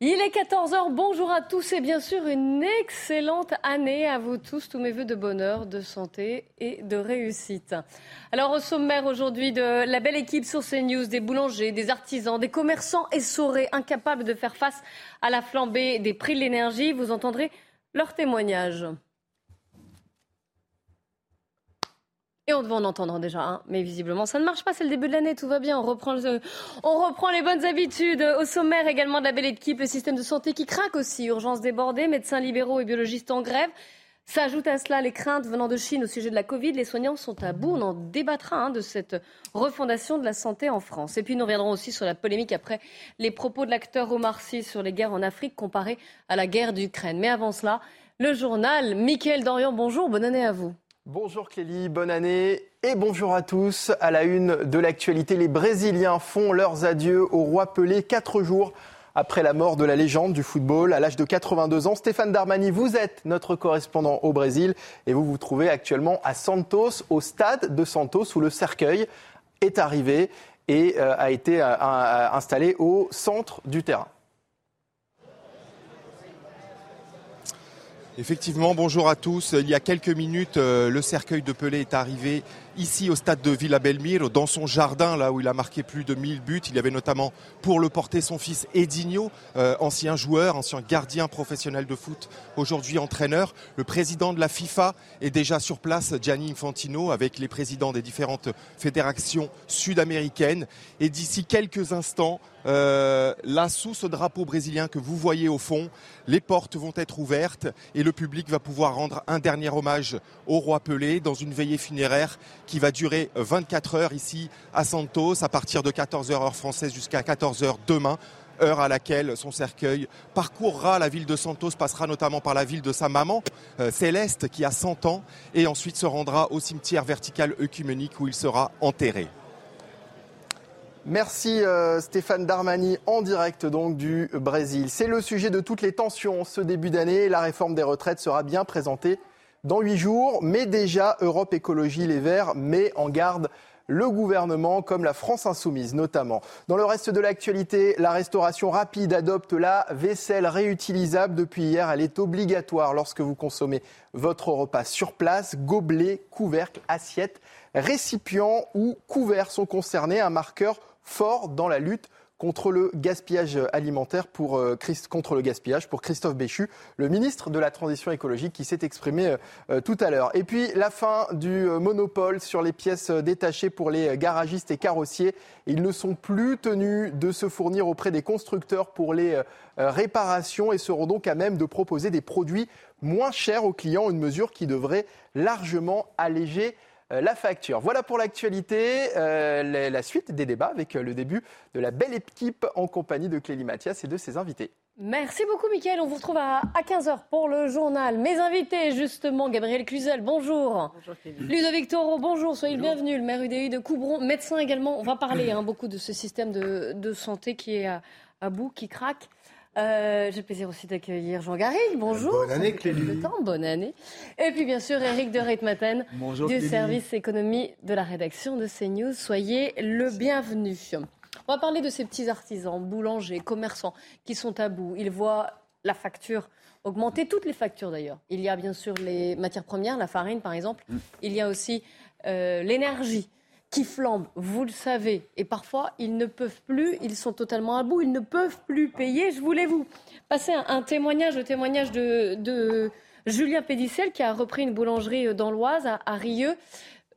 Il est 14h, bonjour à tous et bien sûr une excellente année à vous tous, tous mes voeux de bonheur, de santé et de réussite. Alors au sommaire aujourd'hui de la belle équipe sur CNews, des boulangers, des artisans, des commerçants essorés, incapables de faire face à la flambée des prix de l'énergie, vous entendrez leurs témoignages. Et on devait en entendre déjà un, mais visiblement ça ne marche pas, c'est le début de l'année, tout va bien, on reprend, les bonnes habitudes. Au sommaire également de la belle équipe, le système de santé qui craque aussi, urgences débordées, médecins libéraux et biologistes en grève. S'ajoutent à cela les craintes venant de Chine au sujet de la Covid. Les soignants sont à bout. On en débattra hein, de cette refondation de la santé en France. Et puis nous reviendrons aussi sur la polémique après les propos de l'acteur Omar Sy sur les guerres en Afrique comparées à la guerre d'Ukraine. Mais avant cela, le journal. Mickaël Dorian, bonjour, bonne année à vous. Bonjour Clélie, bonne année et bonjour à tous. À la une de l'actualité, les Brésiliens font leurs adieux au roi Pelé quatre jours après la mort de la légende du football. À l'âge de 82 ans, Stéphane Darmani, vous êtes notre correspondant au Brésil et vous vous trouvez actuellement à Santos, au stade de Santos où le cercueil est arrivé et euh, a été euh, euh, installé au centre du terrain. Effectivement, bonjour à tous. Il y a quelques minutes, euh, le cercueil de Pelé est arrivé ici au stade de Villa Belmiro, dans son jardin, là où il a marqué plus de 1000 buts. Il y avait notamment pour le porter son fils Edinho, euh, ancien joueur, ancien gardien professionnel de foot, aujourd'hui entraîneur. Le président de la FIFA est déjà sur place, Gianni Infantino, avec les présidents des différentes fédérations sud-américaines. Et d'ici quelques instants, euh, là, sous ce drapeau brésilien que vous voyez au fond, les portes vont être ouvertes et le public va pouvoir rendre un dernier hommage au roi Pelé dans une veillée funéraire qui va durer 24 heures ici à Santos à partir de 14h heure française jusqu'à 14h demain heure à laquelle son cercueil parcourra la ville de Santos, passera notamment par la ville de sa maman, euh, Céleste, qui a 100 ans, et ensuite se rendra au cimetière vertical œcuménique où il sera enterré. Merci euh, Stéphane Darmani en direct donc du Brésil. C'est le sujet de toutes les tensions ce début d'année. La réforme des retraites sera bien présentée dans huit jours, mais déjà Europe Écologie Les Verts met en garde le gouvernement, comme la France insoumise notamment. Dans le reste de l'actualité, la restauration rapide adopte la vaisselle réutilisable. Depuis hier, elle est obligatoire lorsque vous consommez votre repas sur place. Gobelets, couvercles, assiettes, récipients ou couverts sont concernés. Un marqueur fort dans la lutte contre le gaspillage alimentaire pour, euh, contre le gaspillage pour Christophe Béchu, le ministre de la Transition écologique qui s'est exprimé euh, euh, tout à l'heure. Et puis la fin du monopole sur les pièces détachées pour les garagistes et carrossiers. Ils ne sont plus tenus de se fournir auprès des constructeurs pour les réparations et seront donc à même de proposer des produits moins chers aux clients, une mesure qui devrait largement alléger la facture. Voilà pour l'actualité, euh, la, la suite des débats avec euh, le début de la belle équipe en compagnie de Clélie Mathias et de ses invités. Merci beaucoup, Mickaël. On vous retrouve à, 15h pour le journal. Mes invités, justement, Gabriel Cluzel, bonjour. Bonjour, Ludovic Toro, bonjour. Soyez le bienvenu. Le maire UDI de Coubron, médecin également. On va parler hein, beaucoup de ce système de, de santé qui est à, à bout, qui craque. Euh, J'ai le plaisir aussi d'accueillir Jean Garrigue. Bonjour. Bonne année, Clélie. temps, Bonne année. Et puis, bien sûr, Eric de Reitmaten du Clélie. service économie de la rédaction de CNews. Soyez le bienvenu. On va parler de ces petits artisans, boulangers, commerçants qui sont à bout. Ils voient la facture augmenter, toutes les factures d'ailleurs. Il y a bien sûr les matières premières, la farine par exemple. Il y a aussi euh, l'énergie qui flambe, vous le savez. Et parfois, ils ne peuvent plus, ils sont totalement à bout, ils ne peuvent plus payer. Je voulais vous passer un, un témoignage, le témoignage de, Julien Pédicel qui a repris une boulangerie dans l'Oise, à, à Rieux.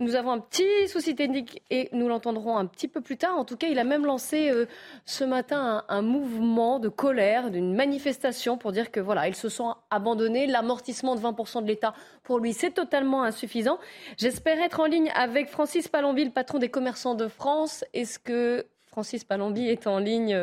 Nous avons un petit souci technique et nous l'entendrons un petit peu plus tard. En tout cas, il a même lancé euh, ce matin un, mouvement de colère, d'une manifestation pour dire que voilà, ils se sont abandonnés. L'amortissement de 20% de l'État, pour lui, c'est totalement insuffisant. J'espère être en ligne avec Francis Palonville, patron des commerçants de France. Est-ce que Francis Palombi est en ligne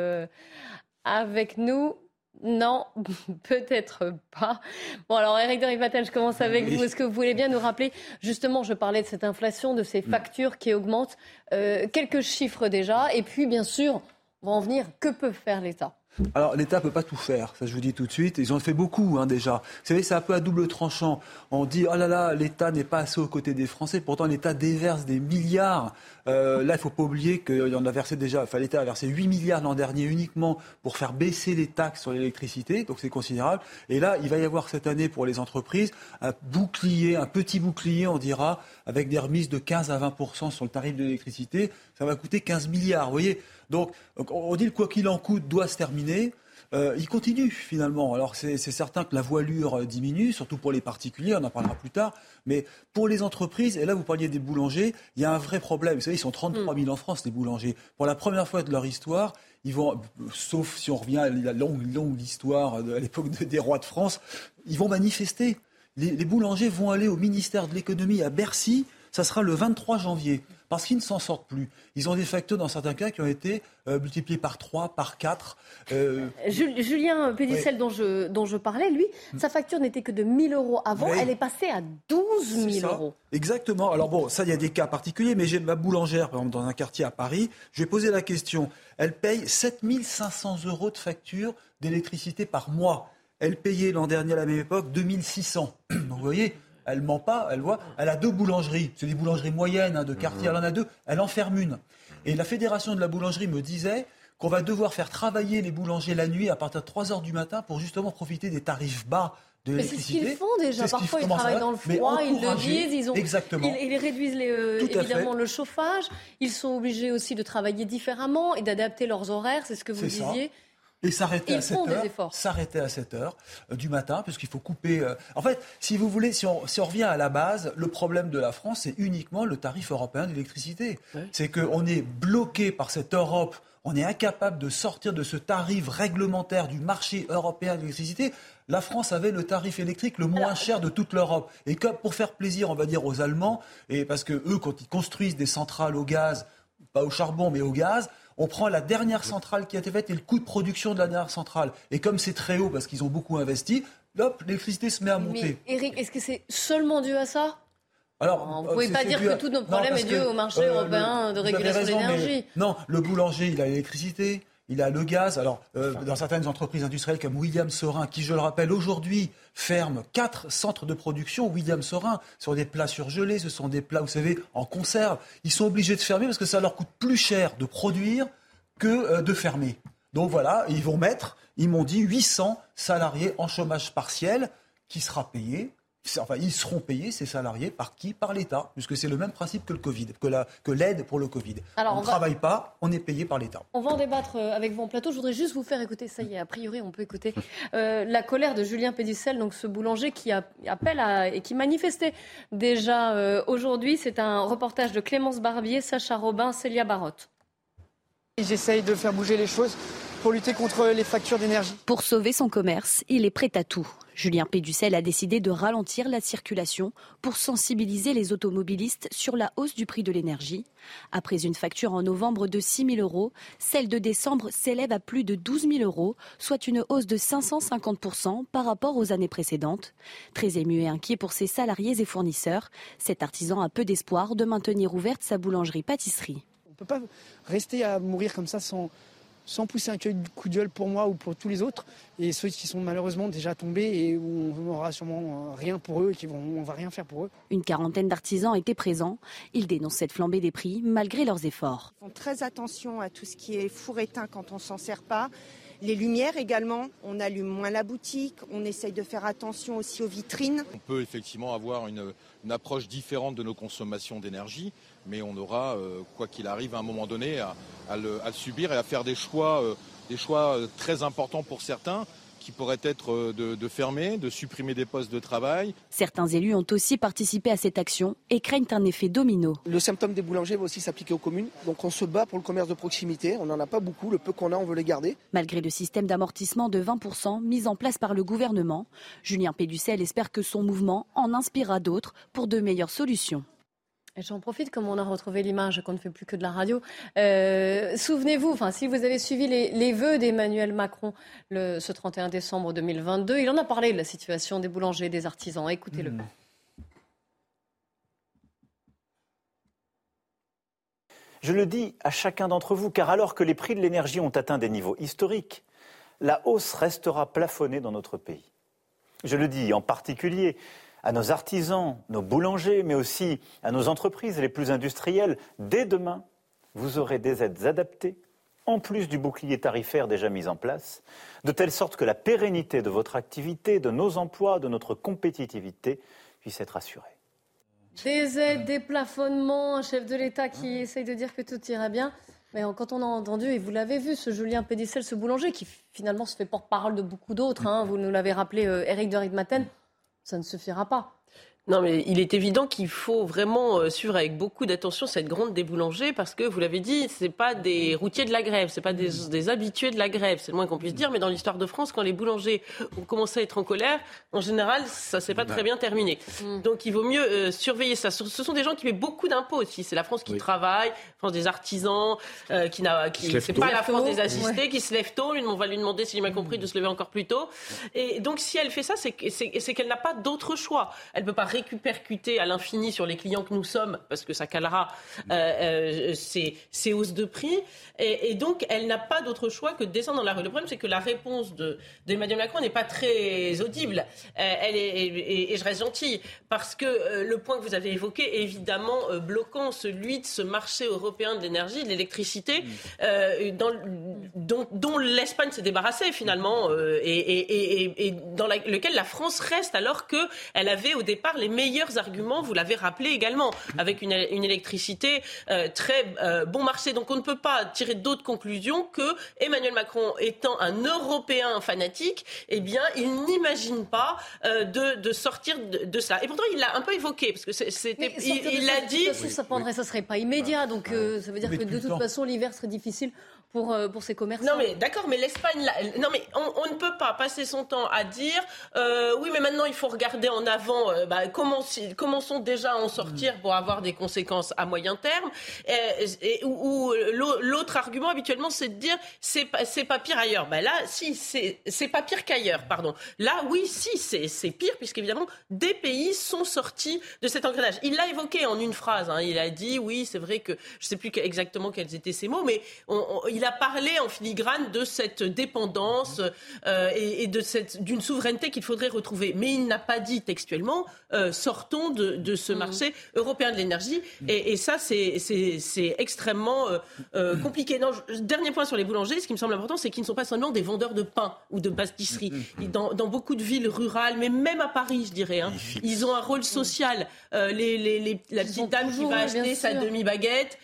avec nous? Non, peut-être pas. Bon, alors Eric de Rivatel, je commence avec vous. Est-ce que vous voulez bien nous rappeler, justement, je parlais de cette inflation, de ces mm. factures qui augmentent, quelques chiffres déjà, et puis bien sûr, on va en venir, que peut faire l'État? Alors l'État peut pas tout faire, ça je vous dis tout de suite. Ils ont fait beaucoup hein, déjà. Vous savez, c'est un peu à double tranchant. On dit oh là là, l'État n'est pas assez aux côtés des Français. Pourtant l'État déverse des milliards. Euh, là, il faut pas oublier qu'il en a versé déjà. Enfin, l'État a versé 8 milliards l'an dernier uniquement pour faire baisser les taxes sur l'électricité. Donc c'est considérable. Et là, il va y avoir cette année pour les entreprises un bouclier, un petit bouclier, on dira, avec des remises de 15 à 20% sur le tarif de l'électricité. Ça va coûter 15 milliards. Vous voyez. Donc on dit le quoi qu'il en coûte doit se terminer. Euh, il continue finalement. Alors c'est certain que la voilure euh, diminue, surtout pour les particuliers, on en parlera plus tard. Mais pour les entreprises, et là vous parliez des boulangers, il y a un vrai problème. Vous savez, ils sont 33 000 en France, les boulangers. Pour la première fois de leur histoire, ils vont, sauf si on revient à la longue, longue histoire à l'époque des rois de France, ils vont manifester. les boulangers vont aller au ministère de l'économie à Bercy, ça sera le 23 janvier parce qu'ils ne s'en sortent plus. Ils ont des facteurs, dans certains cas, qui ont été euh, multipliés par 3, par 4. Euh, Julien Pédicel, dont, je, dont je parlais, lui, hmm. sa facture n'était que de 1000 euros avant. Elle est passée à 12 000 euros. Exactement. Alors bon, ça, il y a des cas particuliers, mais j'ai ma boulangère, par exemple, dans un quartier à Paris. Je vais poser la question. Elle paye 7 500 euros de facture d'électricité par mois. Elle payait l'an dernier à la même époque 2600. Donc vous voyez, elle ment pas, elle voit, elle a deux boulangeries, c'est des boulangeries moyennes hein, de quartier, elle en a deux, elle en ferme une. Et la fédération de la boulangerie me disait qu'on va devoir faire travailler les boulangers la nuit à partir de 3 heures du matin pour justement profiter des tarifs bas de l'électricité. C'est ce qu'ils font déjà. Parfois, ils travaillent dans le froid, ils le disent, ils, ont, Exactement. ils, réduisent euh, évidemment le chauffage. Ils sont obligés aussi de travailler différemment et d'adapter leurs horaires, c'est ce que vous disiez et s'arrêter à 7 heures, s'arrêter à 7 heures euh, du matin, puisqu'il faut couper. Euh, en fait, si vous voulez, si on, si on, revient à la base, le problème de la France, c'est uniquement le tarif européen d'électricité. C'est qu'on est bloqué par cette Europe. On est incapable de sortir de ce tarif réglementaire du marché européen d'électricité. La France avait le tarif électrique le moins cher de toute l'Europe. Et comme pour faire plaisir, on va dire aux Allemands, et parce que eux, quand ils construisent des centrales au gaz, pas au charbon, mais au gaz, on prend la dernière centrale qui a été faite et le coût de production de la dernière centrale. Et comme c'est très haut parce qu'ils ont beaucoup investi, hop, l'électricité se met à monter. Mais Eric, est-ce que c'est seulement dû à ça? Alors, vous ne pouvez pas dire que tous nos problèmes sont dus au marché euh, européen de régulation de l'énergie. Non, le boulanger, il a l'électricité, il a le gaz. Alors, euh, dans certaines entreprises industrielles comme William Sorin, qui, je le rappelle, aujourd'hui ferme quatre centres de production, William Sorin, sur des plats surgelés, ce sont des plats, vous savez, en conserve. Ils sont obligés de fermer parce que ça leur coûte plus cher de produire que euh, de fermer. Donc voilà, ils vont mettre, ils m'ont dit, 800 salariés en chômage partiel qui sera payé Enfin, ils seront payés, ces salariés, par qui? Par l'État, puisque c'est le même principe que le Covid, que l'aide pour le Covid. on ne travaille pas, on est payé par l'État. On va en débattre euh, avec vous en plateau. Je voudrais juste vous faire écouter, ça y est, a priori, on peut écouter euh, la colère de Julien Pédicel, donc ce boulanger qui appelle et qui manifestait déjà euh, aujourd'hui. C'est un reportage de Clémence Barbier, Sacha Robin, Célia Barotte. J'essaye de faire bouger les choses pour lutter contre les factures d'énergie. Pour sauver son commerce, il est prêt à tout. Julien Péducel a décidé de ralentir la circulation pour sensibiliser les automobilistes sur la hausse du prix de l'énergie. Après une facture en novembre de 6 000 euros, celle de décembre s'élève à plus de 12 000 euros, soit une hausse de 550% par rapport aux années précédentes. Très ému et inquiet pour ses salariés et fournisseurs, cet artisan a peu d'espoir de maintenir ouverte sa boulangerie-pâtisserie. On ne peut pas rester à mourir comme ça sans, sans pousser un coup de gueule pour moi ou pour tous les autres, et ceux qui sont malheureusement déjà tombés et où on n'aura sûrement rien pour eux et qui vont, on va rien faire pour eux. Une quarantaine d'artisans étaient présents. Ils dénoncent cette flambée des prix malgré leurs efforts. Ils font très attention à tout ce qui est four éteint quand on s'en sert pas. Les lumières également, on allume moins la boutique, on essaye de faire attention aussi aux vitrines. On peut effectivement avoir une, approche différente de nos consommations d'énergie, mais on aura, euh, quoi qu'il arrive, à un moment donné, à, le, subir et à faire des choix, euh, des choix euh, très importants pour certains qui pourrait être euh, de, fermer, de supprimer des postes de travail. Certains élus ont aussi participé à cette action et craignent un effet domino. Le symptôme des boulangers va aussi s'appliquer aux communes. Donc on se bat pour le commerce de proximité. On n'en a pas beaucoup. Le peu qu'on a, on veut les garder. Malgré le système d'amortissement de 20% mis en place par le gouvernement, Julien Péducel espère que son mouvement en inspirera d'autres pour de meilleures solutions. J'en profite, comme on a retrouvé l'image, qu'on ne fait plus que de la radio. Euh, souvenez-vous, enfin, si vous avez suivi les, vœux d'Emmanuel Macron le, ce 31 décembre 2022, il en a parlé de la situation des boulangers, des artisans. Écoutez-le. Hmm. Je le dis à chacun d'entre vous, car alors que les prix de l'énergie ont atteint des niveaux historiques, la hausse restera plafonnée dans notre pays. Je le dis en particulier à nos artisans, nos boulangers, mais aussi à nos entreprises les plus industrielles. Dès demain, vous aurez des aides adaptées, en plus du bouclier tarifaire déjà mis en place, de telle sorte que la pérennité de votre activité, de nos emplois, de notre compétitivité puisse être assurée. Des aides, des plafonnements, un chef de l'État qui essaye de dire que tout ira bien. Mais quand on a entendu, et vous l'avez vu, ce Julien Pédicel, ce boulanger, qui finalement se fait porte-parole de beaucoup d'autres, hein, vous nous l'avez rappelé, Eric euh, de Ritmaten, ça ne suffira pas. Non, mais il est évident qu'il faut vraiment euh, suivre avec beaucoup d'attention cette grande des boulangers parce que, vous l'avez dit, c'est pas des routiers de la grève, c'est pas des, des, habitués de la grève, c'est le moins qu'on puisse dire. Mais dans l'histoire de France, quand les boulangers ont commencé à être en colère, en général, ça s'est pas très bien terminé. Mm. Donc, il vaut mieux euh, surveiller ça. Ce sont des gens qui paient beaucoup d'impôts aussi. C'est la France qui travaille, France des artisans, euh, qui n'a, qui, c'est pas la France des assistés, qui se lève tôt. On va lui demander, si j'ai bien compris, de se lever encore plus tôt. Et donc, si elle fait ça, c'est, c'est qu'elle n'a pas d'autre choix. Elle peut pas répercuter à l'infini sur les clients que nous sommes, parce que ça calera euh, euh, ces, hausses de prix. Et, donc, elle n'a pas d'autre choix que de descendre dans la rue. Le problème, c'est que la réponse de, d'Emmanuel Macron n'est pas très audible. Euh, elle est, et, je reste gentille, parce que le point que vous avez évoqué est évidemment bloquant, celui de ce marché européen de l'énergie, de l'électricité, dans, dont, l'Espagne s'est débarrassée finalement, et, dans lequel la France reste, alors qu'elle avait au départ les meilleurs arguments, vous l'avez rappelé également, avec une, électricité euh, très euh, bon marché. Donc on ne peut pas tirer d'autres conclusions que Emmanuel Macron étant un Européen fanatique, eh bien il n'imagine pas euh, de, sortir de, cela. Et pourtant il l'a un peu évoqué parce que c'était, il, l'a dit. Ça prendrait, ça serait pas immédiat, donc ça veut dire que de toute façon l'hiver serait difficile pour, euh, ces commerçants. Non, mais d'accord, mais l'Espagne, non, mais on, ne peut pas passer son temps à dire euh, oui, mais maintenant il faut regarder en avant, euh, bah, commençons déjà à en sortir pour avoir des conséquences à moyen terme. Et, ou, l'autre argument habituellement, c'est de dire c'est pas, pas pire ailleurs. Bah là, si, c'est pas pire qu'ailleurs, pardon. Là, oui, si, c'est pire, puisqu'évidemment, des pays sont sortis de cet engrenage. Il l'a évoqué en une phrase. Hein. il a dit oui, c'est vrai que je sais plus exactement quels étaient ces mots, mais on, il a parlé en filigrane de cette dépendance euh, et, de cette d'une souveraineté qu'il faudrait retrouver. Mais il n'a pas dit textuellement euh, sortons de, ce mm. marché européen de l'énergie. Et, ça, c'est extrêmement euh, compliqué. Non, dernier point sur les boulangers, ce qui me semble important, c'est qu'ils ne sont pas seulement des vendeurs de pain ou de pâtisserie. Mm, mm, dans, beaucoup de villes rurales, mais même à Paris, je dirais, hein, ils ont un rôle social. les, la petite dame qui va acheter sa demi-baguette,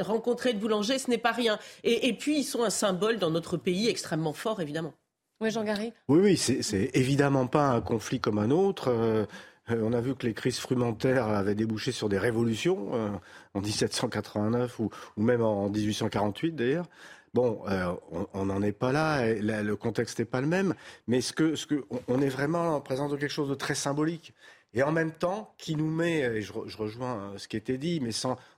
rencontrer le boulanger, ce n'est pas rien. Et, puis, ils sont un symbole dans notre pays extrêmement fort, évidemment. Oui, Jean-Garry Oui, oui, c'est évidemment pas un conflit comme un autre. Euh, on a vu que les crises frumentaires avaient débouché sur des révolutions euh, en 1789 ou, même en 1848 d'ailleurs. Bon, euh, on n'en est pas là, le contexte n'est pas le même, mais ce que, ce que, on est vraiment en présence de quelque chose de très symbolique. Et en même temps, qui nous met, et je, rejoins ce qui était dit, mais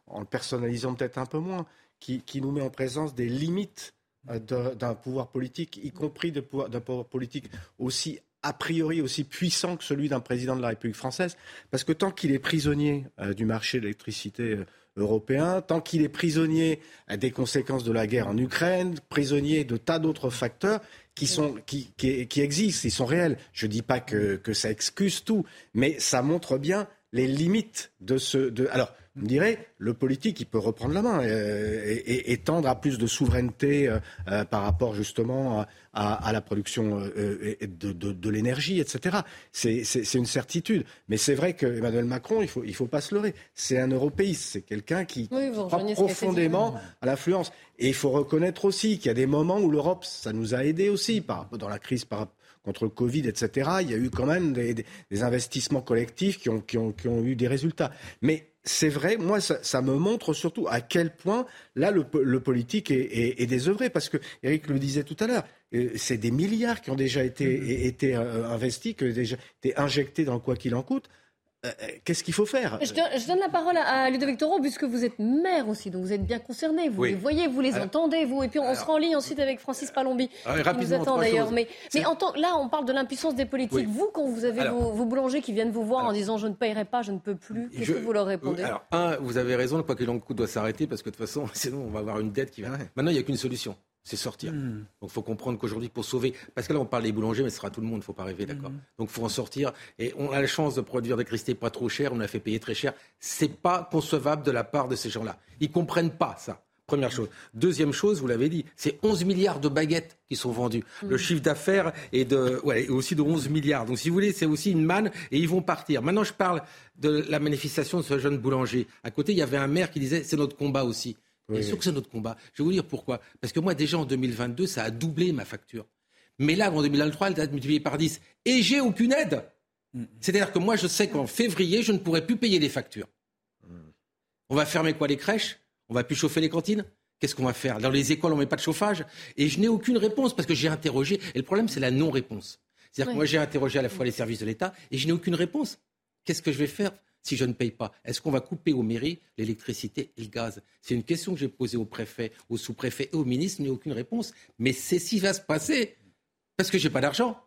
en le personnalisant peut-être un peu moins, qui, nous met en présence des limites euh, d'un pouvoir politique, y compris d'un pouvoir, politique aussi a priori aussi puissant que celui d'un président de la République française, parce que tant qu'il est prisonnier euh, du marché de l'électricité euh, européen, tant qu'il est prisonnier des conséquences de la guerre en Ukraine, prisonnier de tas d'autres facteurs qui, sont, qui, qui, existent, ils sont réels. Je ne dis pas que, que, ça excuse tout, mais ça montre bien les limites de ce... De, alors, on dirait, le politique, il peut reprendre la main euh, et, tendre à plus de souveraineté euh, euh, par rapport justement à, la production de, l'énergie, etc. C'est une certitude. Mais c'est vrai qu'Emmanuel Macron, il faut, il faut pas se leurrer. C'est un européiste, c'est quelqu'un qui croit profondément à l'influence. Et il faut reconnaître aussi qu'il y a des moments où l'Europe, ça nous a aidés aussi par, dans la crise par, contre le Covid, etc. Il y a eu quand même des, investissements collectifs qui ont, qui, ont, qui ont eu des résultats. Mais c'est vrai, moi, ça, me montre surtout à quel point, là, le, politique est, désœuvré. Parce que, Eric le disait tout à l'heure, euh, c'est des milliards qui ont déjà été, mm-hmm. été euh, investis, qui ont déjà été injectés dans quoi qu'il en coûte. Euh, qu'est-ce qu'il faut faire? Je, donne la parole à, Ludovic Toro, puisque vous êtes maire aussi, donc vous êtes bien concerné. Vous les voyez, vous les entendez, vous. Et puis on sera en ligne ensuite avec Francis Palombi, alors, qui nous attend d'ailleurs. Mais, mais en tant, là, on parle de l'impuissance des politiques. Vous, quand vous avez vos, boulangers qui viennent vous voir en disant je ne paierai pas, je ne peux plus, qu'est-ce que vous leur répondez? Alors, un, vous avez raison, quoi que l'on coûte doit s'arrêter, parce que de toute façon, sinon on va avoir une dette qui va. Maintenant, il n'y a qu'une solution c'est sortir. Hmm. Donc il faut comprendre qu'aujourd'hui, pour sauver, parce que là on parle des boulangers, mais ce sera tout le monde, il ne faut pas rêver, d'accord hmm. Donc il faut en sortir. Et on a la chance de produire des cristés pas trop chers, on a fait payer très cher. C'est pas concevable de la part de ces gens-là. Ils comprennent pas ça. Première chose. Deuxième chose, vous l'avez dit, c'est 11 milliards de baguettes qui sont vendues. Le hmm. chiffre d'affaires est de, ouais, aussi de 11 milliards. Donc si vous voulez, c'est aussi une manne et ils vont partir. Maintenant, je parle de la manifestation de ce jeune boulanger. À côté, il y avait un maire qui disait c'est notre combat aussi. Bien sûr que c'est notre combat. Je vais vous dire pourquoi. Parce que moi, déjà en 2022, ça a doublé ma facture. Mais là, en 2023, elle a été multipliée par 10. Et j'ai aucune aide. Mm. C'est-à-dire que moi, je sais qu'en février, je ne pourrai plus payer les factures. On va fermer quoi les crèches? On va plus chauffer les cantines? Qu'est-ce qu'on va faire? Dans les écoles, on ne met pas de chauffage? Et je n'ai aucune réponse parce que j'ai interrogé. Et le problème, c'est la non-réponse. C'est-à-dire que moi, j'ai interrogé à la fois les services de l'État et je n'ai aucune réponse. Qu'est-ce que je vais faire? Si je ne paye pas Est-ce qu'on va couper aux mairies l'électricité et le gaz? C'est une question que j'ai posée au préfet, au sous-préfet et au ministre, mais aucune réponse. Mais c'est ce va se passer parce que j'ai pas d'argent.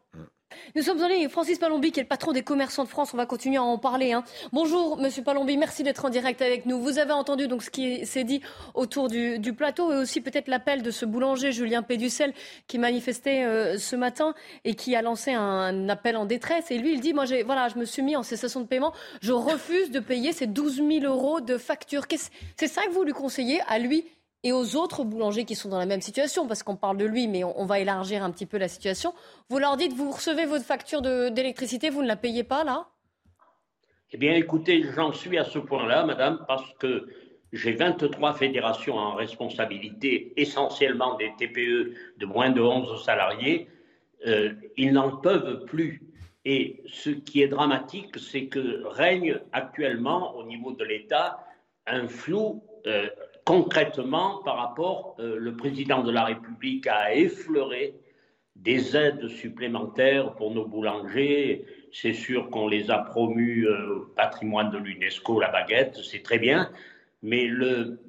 Nous sommes en ligne Francis Palombi, qui est le patron des commerçants de France. On va continuer à en parler. Hein. Bonjour, Monsieur Palombi. Merci d'être en direct avec nous. Vous avez entendu donc ce qui s'est dit autour du, plateau et aussi peut-être l'appel de ce boulanger Julien Péducel qui manifestait euh, ce matin et qui a lancé un appel en détresse. Et lui, il dit moi, voilà, je me suis mis en cessation de paiement. Je refuse de payer ces 12 000 euros de facture. C'est ça que vous lui conseillez à lui et aux autres boulangers qui sont dans la même situation, parce qu'on parle de lui, mais on, va élargir un petit peu la situation. Vous leur dites, vous recevez votre facture d'électricité, vous ne la payez pas là? Eh bien, écoutez, j'en suis à ce point-là, madame, parce que j'ai 23 fédérations en responsabilité, essentiellement des TPE de moins de 11 salariés. Euh, ils n'en peuvent plus. Et ce qui est dramatique, c'est que règne actuellement au niveau de l'État un flou euh, concrètement, par rapport, euh, le président de la République a effleuré des aides supplémentaires pour nos boulangers. C'est sûr qu'on les a promus euh, au patrimoine de l'UNESCO, la baguette, c'est très bien, mais le,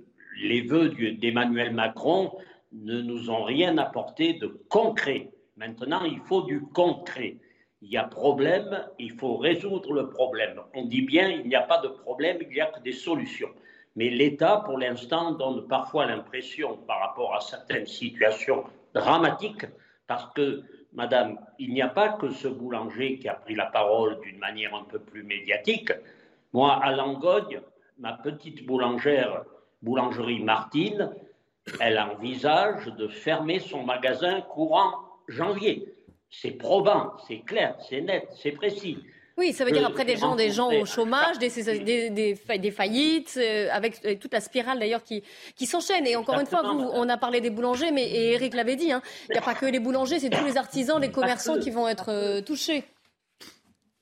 les vœux d'Emmanuel Macron ne nous ont rien apporté de concret. Maintenant, il faut du concret. Il y a problème, il faut résoudre le problème. On dit bien, il n'y a pas de problème, il n'y a que des solutions. Mais l'État, pour l'instant, donne parfois l'impression, par rapport à certaines situations dramatiques, parce que, Madame, il n'y a pas que ce boulanger qui a pris la parole d'une manière un peu plus médiatique. Moi, à Langogne, ma petite boulangère, boulangerie Martine, elle envisage de fermer son magasin courant janvier. C'est probant, c'est clair, c'est net, c'est précis. Oui, ça veut dire après des gens, des gens au chômage, des, des, des, faillites, euh, avec toute la spirale d'ailleurs qui, qui s'enchaîne. Et encore une fois, vous, on a parlé des boulangers, mais Eric l'avait dit, hein, il n'y a pas que les boulangers, c'est tous les artisans, les commerçants qui vont être euh, touchés.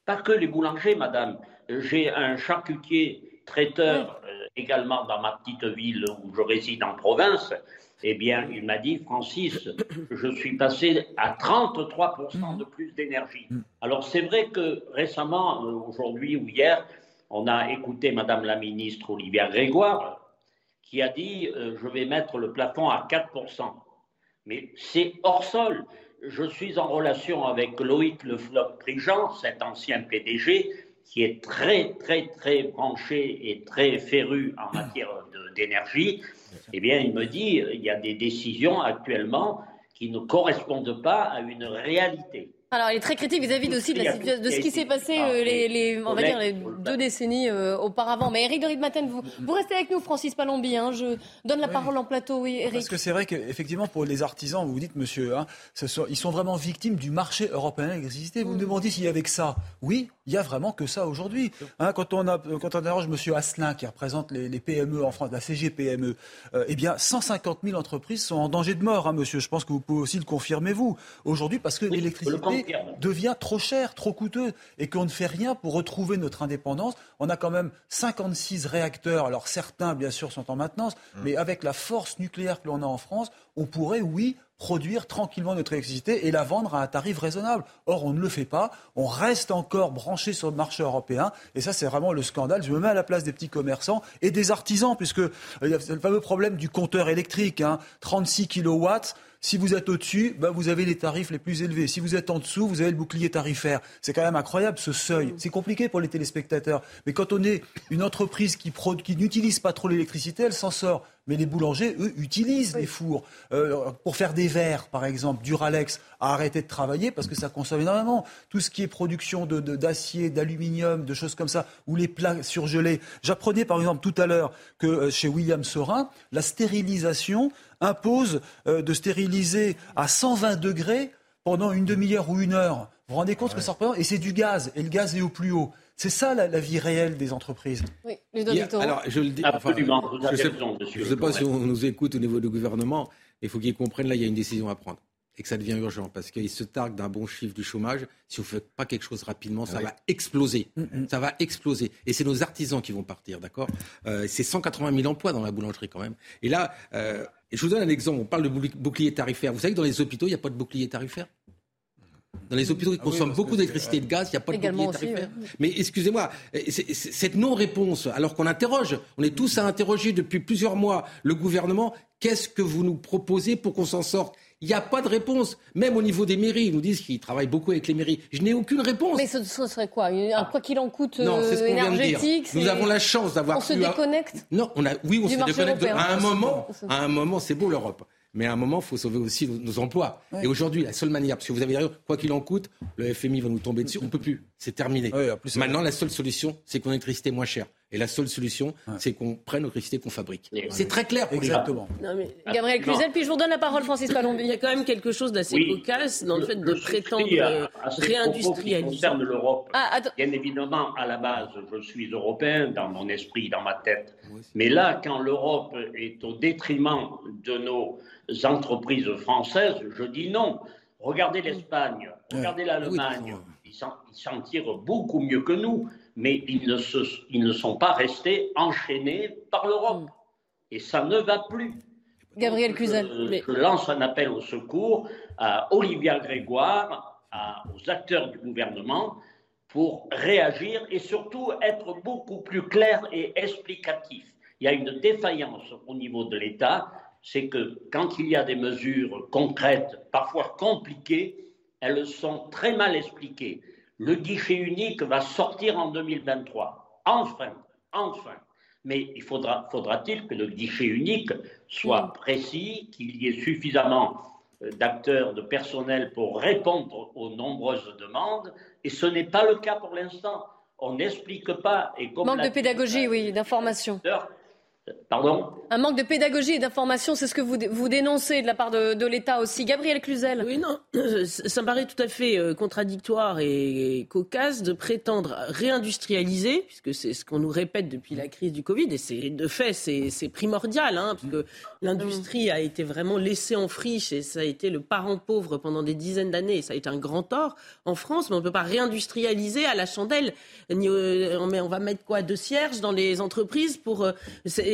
Pas que les boulangers, madame. J'ai un charcutier traiteur euh, également dans ma petite ville où je réside en province eh bien, il m'a dit, Francis, je suis passé à 33% de plus d'énergie. Alors, c'est vrai que récemment, euh, aujourd'hui ou hier, on a écouté Madame la ministre Olivia Grégoire, qui a dit, euh, je vais mettre le plafond à 4%. Mais c'est hors sol. Je suis en relation avec Loïc Le Prigent, cet ancien PDG, qui est très, très, très branché et très féru en matière d'énergie eh bien, il me dit, il y a des décisions actuellement qui ne correspondent pas à une réalité. Alors, il est très critique vis-à-vis aussi de, ce qui s'est passé euh, les, on va dire, les deux décennies euh, auparavant. Mais Eric de Maten, vous, vous restez avec nous, Francis Palombi. Hein. je donne la parole en plateau. Oui, Eric. Parce que c'est vrai qu'effectivement, pour les artisans, vous vous dites, monsieur, hein, ils sont vraiment victimes du marché européen de l'électricité. Vous me mm. demandez s'il y avait que ça. Oui, il y a vraiment que ça aujourd'hui. Hein, quand on a, quand on interroge M. Asselin, qui représente les, PME en France, la CGPME, euh, eh bien, 150 000 entreprises sont en danger de mort, hein, monsieur. Je pense que vous pouvez aussi le confirmer, vous, aujourd'hui, parce que l'électricité devient trop chère, trop coûteuse, et qu'on ne fait rien pour retrouver notre indépendance. On a quand même 56 réacteurs. Alors, certains, bien sûr, sont en maintenance, mmh. mais avec la force nucléaire que l'on a en France, on pourrait, oui, produire tranquillement notre électricité et la vendre à un tarif raisonnable. Or, on ne le fait pas. On reste encore branché sur le marché européen. Et ça, c'est vraiment le scandale. Je me mets à la place des petits commerçants et des artisans, puisque euh, il y a le fameux problème du compteur électrique. Hein, 36 kilowatts. Si vous êtes au-dessus, ben vous avez les tarifs les plus élevés. Si vous êtes en dessous, vous avez le bouclier tarifaire. C'est quand même incroyable ce seuil. C'est compliqué pour les téléspectateurs. Mais quand on est une entreprise qui, qui n'utilise pas trop l'électricité, elle s'en sort. Mais les boulangers, eux, utilisent les fours. Euh, pour faire des verres, par exemple, Duralex a arrêté de travailler parce que ça consomme énormément. Tout ce qui est production de, d'acier, d'aluminium, de choses comme ça, ou les plats surgelés. J'apprenais, par exemple, tout à l'heure que euh, chez William Sorin, la stérilisation impose euh, de stériliser à 120 degrés pendant une demi-heure ou une heure. Vous vous rendez compte ce que ça représente Et c'est du gaz, et le gaz est au plus haut. C'est ça la, vie réelle des entreprises. Oui, alors, je le dis. Absolument, je ne sais, pas si on nous écoute au niveau du gouvernement. Il faut qu'ils comprennent là, il y a une décision à prendre et que ça devient urgent parce qu'ils se targuent d'un bon chiffre du chômage. Si on ne fait pas quelque chose rapidement, ça va exploser. Mm, mm. Ça va exploser. Et c'est nos artisans qui vont partir, d'accord? Euh, C'est 180 000 emplois dans la boulangerie quand même. Et là, euh, je vous donne un exemple. On parle de bouclier tarifaire. Vous savez que dans les hôpitaux, il n'y a pas de bouclier tarifaire? Dans les hôpitaux qui ah consomment beaucoup d'électricité et de gaz, il n'y a pas de bouclier tarifaire. Mais excusez-moi, cette non-réponse, alors qu'on interroge, on est tous à interroger depuis plusieurs mois le gouvernement, qu'est-ce que vous nous proposez pour qu'on s'en sorte? Il n'y a pas de réponse. Même au niveau des mairies, ils nous disent qu'ils travaillent beaucoup avec les mairies. Je n'ai aucune réponse. Mais ce, serait quoi? Un quoi qu'il en coûte non, ce qu'on énergétique Nous avons la chance d'avoir. On se déconnecte Non, on a... oui, on se déconnecte. À un moment, à un moment, c'est beau l'Europe. Mais à un moment, il faut sauver aussi nos, emplois. Et aujourd'hui, la seule manière, parce que vous avez dit, quoi qu'il en coûte, le FMI va nous tomber dessus, on ne peut plus. C'est terminé. Maintenant, la seule solution, c'est qu'on ait moins chère. Et la seule solution, c'est qu'on prenne l'électricité qu'on fabrique. C'est très clair pour Exactement. Non, mais, Gabriel Cluzel, puis je vous donne la parole, Francis Palombi. Il y a quand même quelque chose d'assez cocasse dans le, fait de prétendre réindustrialiser. concerne l'Europe. Ah, Bien évidemment, à la base, je suis européen dans mon esprit, dans ma tête. Mais là, quand l'Europe est au détriment de nos entreprises françaises, je dis non. Regardez l'Espagne, regardez l'Allemagne, ils s'en tirent beaucoup mieux que nous, mais ils ne, se, ils ne sont pas restés enchaînés par l'Europe. Et ça ne va plus. Gabriel Cluzel. Je, lance un appel au secours à Olivia Grégoire, aux acteurs du gouvernement, pour réagir et surtout être beaucoup plus clair et explicatif. Il y a une défaillance au niveau de l'État c'est que quand il y a des mesures concrètes, parfois compliquées, elles sont très mal expliquées. Le guichet unique va sortir en 2023. Enfin, enfin. Mais il faudra, faudra-t-il que le guichet unique soit précis, qu'il y ait suffisamment euh, d'acteurs, de personnel pour répondre aux nombreuses demandes? Et ce n'est pas le cas pour l'instant. On n'explique pas. Et Manque de pédagogie, oui, d'information. Pardon? Un manque de pédagogie et d'information, c'est ce que vous, vous dénoncez de la part de, l'État aussi. Gabriel Cluzel Oui, non, ça me paraît tout à fait euh, contradictoire et cocasse de prétendre réindustrialiser, puisque c'est ce qu'on nous répète depuis la crise du Covid, et c'est de fait, c'est primordial, hein, parce que l'industrie a été vraiment laissée en friche, et ça a été le parent pauvre pendant des dizaines d'années, et ça a été un grand tort en France, mais on ne peut pas réindustrialiser à la chandelle. Euh, on va mettre quoi? De cierges dans les entreprises pour... Euh,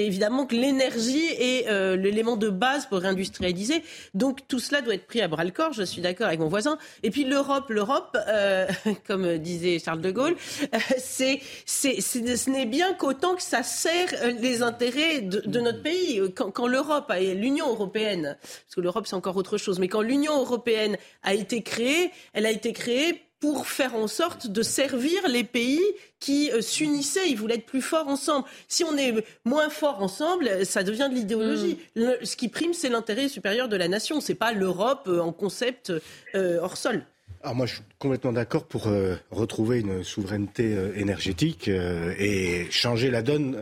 évidemment que l'énergie est euh, l'élément de base pour réindustrialiser. Donc tout cela doit être pris à bras le corps. Je suis d'accord avec mon voisin. Et puis l'Europe, l'Europe, euh, comme disait Charles de Gaulle, euh, c'est, c'est, ce n'est bien qu'autant que ça sert les intérêts de, notre pays. Quand, quand l'Europe et l'Union européenne, parce que l'Europe c'est encore autre chose, mais quand l'Union européenne a été créée, elle a été créée pour faire en sorte de servir les pays qui euh, s'unissaient, ils voulaient être plus forts ensemble. Si on est moins fort ensemble, ça devient de l'idéologie. Mm. Ce qui prime, c'est l'intérêt supérieur de la nation. C'est pas l'Europe euh, en concept euh, hors sol. Alors moi, je suis complètement d'accord pour retrouver une souveraineté énergétique et changer la donne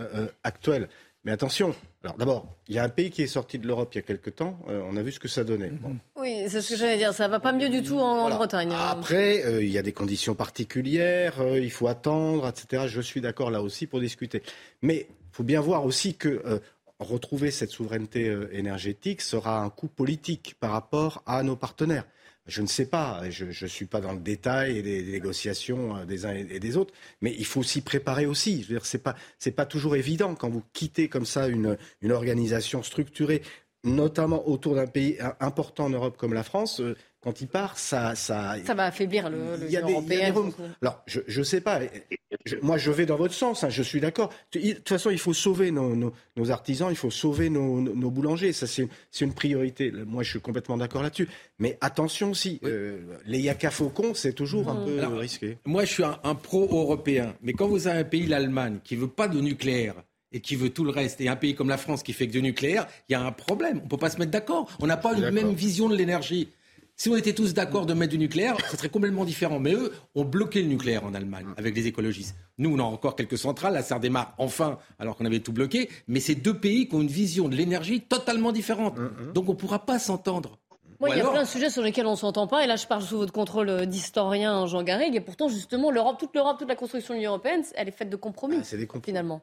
actuelle. Mais attention, alors d'abord, il y a un pays qui est sorti de l'Europe il y a quelque temps, euh, on a vu ce que ça donnait. Oui, c'est ce que j'allais dire, ça va pas mieux du tout en, Bretagne. Hein. Après, euh, il y a des conditions particulières, euh, il faut attendre, etc. Je suis d'accord là aussi pour discuter. Mais il faut bien voir aussi que retrouver cette souveraineté énergétique sera un coût politique par rapport à nos partenaires. Je ne sais pas, je ne suis pas dans le détail des, négociations euh, des uns et des autres, mais il faut s'y préparer aussi. Je veux dire, c'est pas, pas toujours évident quand vous quittez comme ça une, une organisation structurée notamment autour d'un pays important en Europe comme la France, euh, quand il part, ça, ça, Ça va affaiblir le, le il y a des- il y a des européen. rem- Alors, je ne sais pas. Je- moi, je vais dans votre sens. hein, je suis d'accord. De toute façon, il faut sauver nos, nos- nos artisans, il faut sauver nos, nos- nos boulangers. Ça, c'est une priorité. Moi, je suis complètement d'accord là-dessus. Mais attention aussi, euh, les yaka faucons, c'est toujours un peu Alors, risqué. Moi, je suis un, un pro-européen. Mais quand vous avez un pays, l'Allemagne, qui veut pas de nucléaire et qui veut tout le reste, et un pays comme la France qui fait que du nucléaire, il y a un problème. On peut pas se mettre d'accord. On n'a pas une même vision de l'énergie. Si on était tous d'accord de mettre du nucléaire, ce serait complètement différent. Mais eux ont bloqué le nucléaire en Allemagne avec les écologistes. Nous, on a encore quelques centrales. Là, ça redémarre enfin, alors qu'on avait tout bloqué. Mais c'est deux pays qui ont une vision de l'énergie totalement différente. Donc, on ne pourra pas s'entendre. Moi, il y a alors- plein de sujets sur lesquels on ne s'entend pas. Et là, je parle sous votre contrôle euh, d'historien Jean Garrigue. Et pourtant, justement, l'Europe, toute l'Europe, toute la construction de l'Union européenne, elle est faite de compromis, finalement.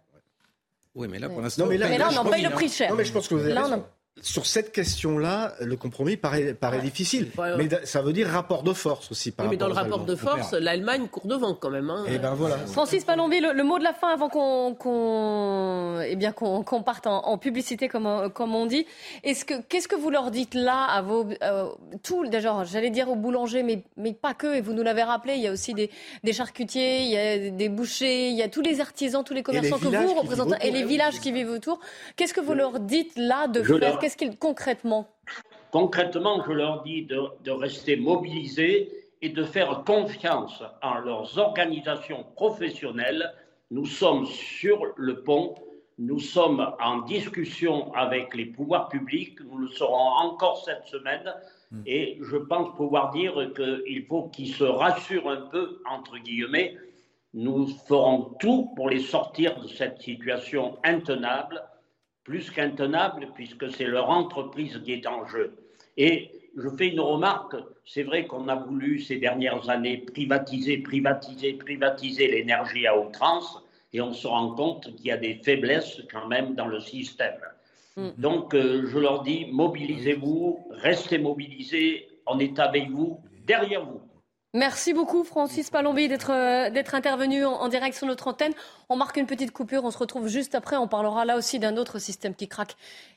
Oui, mais là, pour l'instant, Non, mais là, Mais là, je on en paye le prix cher. Non, mais je pense que vous avez Là, raison. Sur cette question-là, le compromis paraît, paraît difficile. Mais ça veut dire rapport de force aussi par Oui, mais dans le rapport de force, l'Allemagne court devant quand même. hein. Et ben voilà. Francis Palombi, le, le mot de la fin avant qu'on qu'on eh bien qu'on qu'on parte en, en publicité comme on- comme on dit. Est-ce que qu'est-ce que vous leur dites là à vos euh, tout déjà j'allais dire aux boulangers mais mais pas que et vous nous l'avez rappelé il y a aussi des, des charcutiers il y a des bouchers il y a tous les artisans tous les commerçants que vous représentez et les villages qui vivent autour. Qu'est-ce que vous leur dites là de Je faire Qu'est-ce qu'ils concrètement? Concrètement, je leur dis de, de rester mobilisés et de faire confiance en leurs organisations professionnelles. Nous sommes sur le pont, nous sommes en discussion avec les pouvoirs publics, nous le serons encore cette semaine. Et je pense pouvoir dire qu'il faut qu'ils se rassurent un peu, entre guillemets. Nous ferons tout pour les sortir de cette situation intenable plus qu'intenable puisque c'est leur entreprise qui est en jeu. Et je fais une remarque, c'est vrai qu'on a voulu ces dernières années privatiser, privatiser, privatiser l'énergie à outrance et on se rend compte qu'il y a des faiblesses quand même dans le système. Donc euh, je leur dis, mobilisez-vous, restez mobilisés, on est avec vous, derrière vous. Merci beaucoup Francis Palombi d'être euh, d'être intervenu en, en direct sur notre antenne. On marque une petite coupure, on se retrouve juste après. On parlera là aussi d'un autre système qui craque.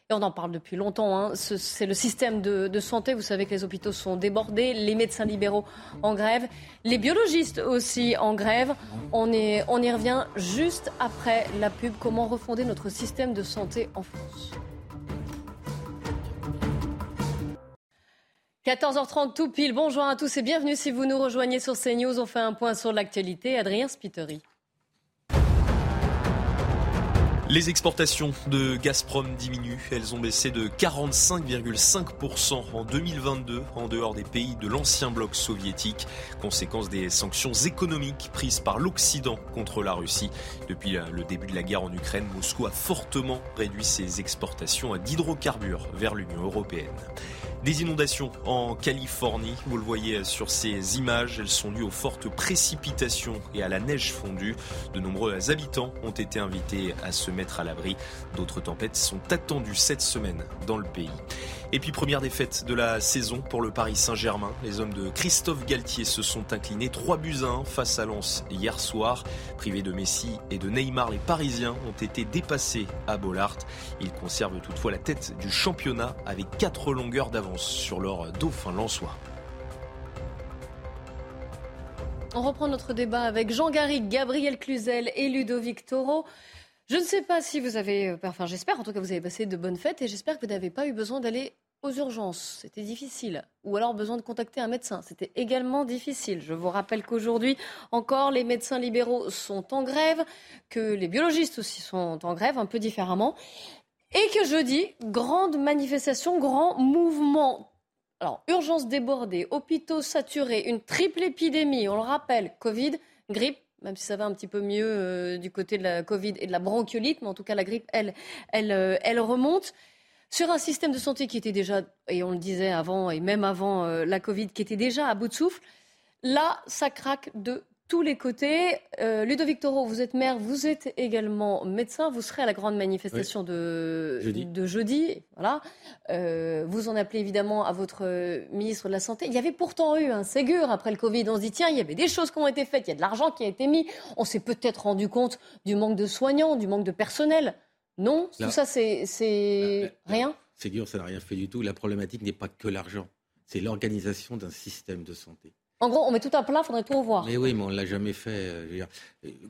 Et on en parle depuis longtemps. hein. Ce- C'est le système de, santé. Vous savez que les hôpitaux sont débordés, les médecins libéraux en grève, les biologistes aussi en grève. On y revient juste après la pub. Comment refonder notre système de santé en France? 14h30 tout pile. Bonjour à tous et bienvenue si vous nous rejoignez sur CNews. On fait un point sur l'actualité. Adrien Spiteri. Les exportations de Gazprom diminuent. Elles ont baissé de 45,5% en 2022 en dehors des pays de l'ancien bloc soviétique, conséquence des sanctions économiques prises par l'Occident contre la Russie. Depuis le début de la guerre en Ukraine, Moscou a fortement réduit ses exportations d'hydrocarbures vers l'Union européenne. Des inondations en Californie, vous le voyez sur ces images, elles sont dues aux fortes précipitations et à la neige fondue. De nombreux habitants ont été invités à se mettre à l'abri. D'autres tempêtes sont attendues cette semaine dans le pays. Et puis première défaite de la saison pour le Paris Saint-Germain. Les hommes de Christophe Galtier se sont inclinés 3 buts à 1 face à Lens hier soir. Privés de Messi et de Neymar, les Parisiens ont été dépassés à Bollard. Ils conservent toutefois la tête du championnat avec 4 longueurs d'avance sur leur dauphin lensois. On reprend notre débat avec Jean Garrigue, Gabriel Cluzel et Ludovic Toro. Je ne sais pas si vous avez, euh, enfin j'espère en tout cas vous avez passé de bonnes fêtes et j'espère que vous n'avez pas eu besoin d'aller aux urgences. C'était difficile. Ou alors besoin de contacter un médecin. C'était également difficile. Je vous rappelle qu'aujourd'hui encore les médecins libéraux sont en grève, que les biologistes aussi sont en grève un peu différemment. Et que jeudi, grande manifestation, grand mouvement. Alors, urgence débordée, hôpitaux saturés, une triple épidémie, on le rappelle, Covid, grippe, même si ça va un petit peu mieux euh, du côté de la Covid et de la bronchiolite, mais en tout cas la grippe, elle, euh, elle remonte. Sur un système de santé qui était déjà, et on le disait avant, et même avant euh, la Covid, qui était déjà à bout de souffle, là, ça craque de tous les côtés. Euh, Ludovic Toro, vous êtes maire, vous êtes également médecin, vous serez à la grande manifestation de Jeudi. de jeudi. Voilà. Euh, vous en appelez évidemment à votre ministre de la Santé. Il y avait pourtant eu un Ségur après le Covid. On se dit, tiens, il y avait des choses qui ont été faites, il y a de l'argent qui a été mis. On s'est peut-être rendu compte du manque de soignants, du manque de personnel. Non, Là- tout ça, c'est c'est rien. Ségur, ça n'a rien fait du tout. La problématique n'est pas que l'argent, c'est l'organisation d'un système de santé. En gros, on met tout à plat, faudrait tout revoir. Mais oui, mais on ne l'a jamais fait. Euh,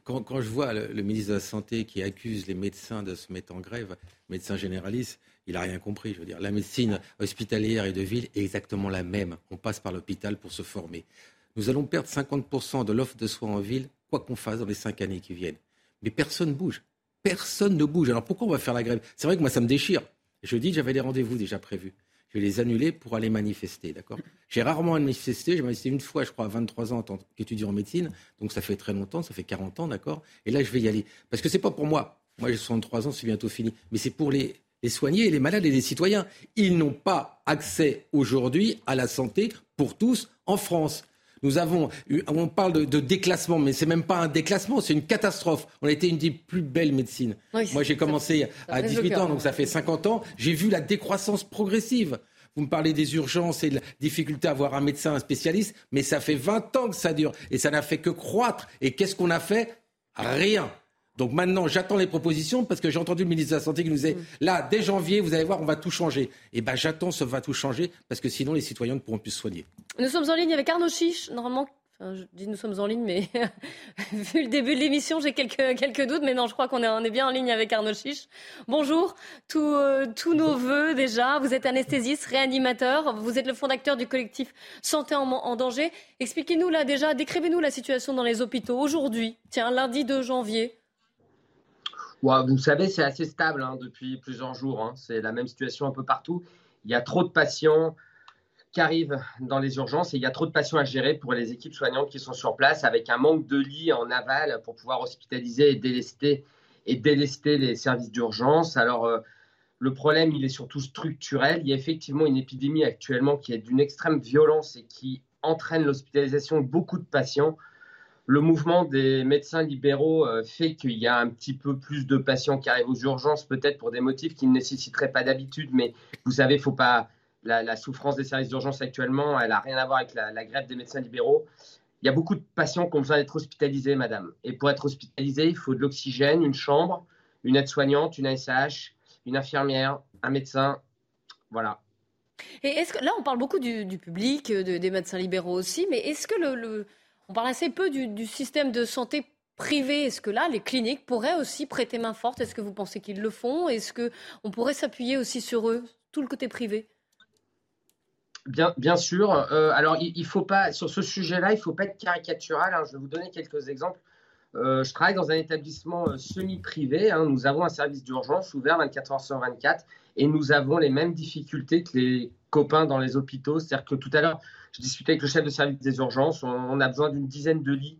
quand, je vois le, ministre de la Santé qui accuse les médecins de se mettre en grève, médecins généralistes, il n'a rien compris. Je veux dire, la médecine hospitalière et de ville est exactement la même. On passe par l'hôpital pour se former. Nous allons perdre 50% de l'offre de soins en ville, quoi qu'on fasse dans les cinq années qui viennent. Mais personne ne bouge. Personne ne bouge. Alors pourquoi on va faire la grève? C'est vrai que moi, ça me déchire. Je dis, j'avais des rendez-vous déjà prévus. Je vais les annuler pour aller manifester, d'accord? J'ai rarement manifesté. J'ai manifesté une fois, je crois, à 23 ans en tant qu'étudiant en médecine. Donc ça fait très longtemps, ça fait 40 ans, d'accord? Et là, je vais y aller. Parce que c'est pas pour moi. Moi, j'ai 63 ans, c'est bientôt fini. Mais c'est pour les, les soignés, les malades et les citoyens. Ils n'ont pas accès aujourd'hui à la santé pour tous en France. Nous avons, on parle de, déclassement, mais c'est même pas un déclassement, c'est une catastrophe. On a été une des plus belles médecines. Moi, j'ai commencé à 18 ans, donc ça fait 50 ans. J'ai vu la décroissance progressive. Vous me parlez des urgences et de la difficulté à avoir un médecin, un spécialiste, mais ça fait 20 ans que ça dure et ça n'a fait que croître. Et qu'est-ce qu'on a fait? Rien. Donc maintenant, j'attends les propositions parce que j'ai entendu le ministre de la Santé qui nous dit là, dès janvier, vous allez voir, on va tout changer. Et eh ben j'attends ce va tout changer parce que sinon les citoyens ne pourront plus se soigner. Nous sommes en ligne avec Arnaud Chiche, normalement. je dis nous sommes en ligne, mais vu le début de l'émission, j'ai quelques, quelques doutes. Mais non, je crois qu'on est, on est bien en ligne avec Arnaud Chiche. Bonjour, euh, tous nos voeux déjà. Vous êtes anesthésiste, réanimateur. Vous êtes le fondateur du collectif Santé en, en danger. Expliquez-nous là déjà, décrivez-nous la situation dans les hôpitaux aujourd'hui. Tiens, lundi 2 janvier vous savez, c'est assez stable hein, depuis plusieurs jours. Hein. C'est la même situation un peu partout. Il y a trop de patients qui arrivent dans les urgences et il y a trop de patients à gérer pour les équipes soignantes qui sont sur place avec un manque de lits en aval pour pouvoir hospitaliser et délester, et délester les services d'urgence. Alors, euh, le problème, il est surtout structurel. Il y a effectivement une épidémie actuellement qui est d'une extrême violence et qui entraîne l'hospitalisation de beaucoup de patients le mouvement des médecins libéraux euh, fait qu'il y a un petit peu plus de patients qui arrivent aux urgences, peut-être pour des motifs qui ne nécessiteraient pas d'habitude, mais vous savez, faut pas. La, souffrance des services d'urgence actuellement, elle n'a rien à voir avec la, grève des médecins libéraux. Il y a beaucoup de patients qui ont besoin d'être hospitalisés, madame. Et pour être hospitalisé, il faut de l'oxygène, une chambre, une aide-soignante, une ASH, une infirmière, un médecin. Voilà. Et est-ce que là, on parle beaucoup du, public, des médecins libéraux aussi, mais est-ce que le on parle assez peu du, système de santé privé. Est-ce que là, les cliniques pourraient aussi prêter main forte? Est-ce que vous pensez qu'ils le font? Est-ce qu'on pourrait s'appuyer aussi sur eux, tout le côté privé? Bien, sûr. Euh, alors, il, faut pas, sur ce sujet-là, il ne faut pas être caricatural. Hein. Je vais vous donner quelques exemples. Euh, je travaille dans un établissement euh, semi-privé. Hein. Nous avons un service d'urgence ouvert 24 heures sur 24 et nous avons les mêmes difficultés que les copains dans les hôpitaux. C'est-à-dire que tout à l'heure, je discutais avec le chef de service des urgences. On, a besoin d'une dizaine de lits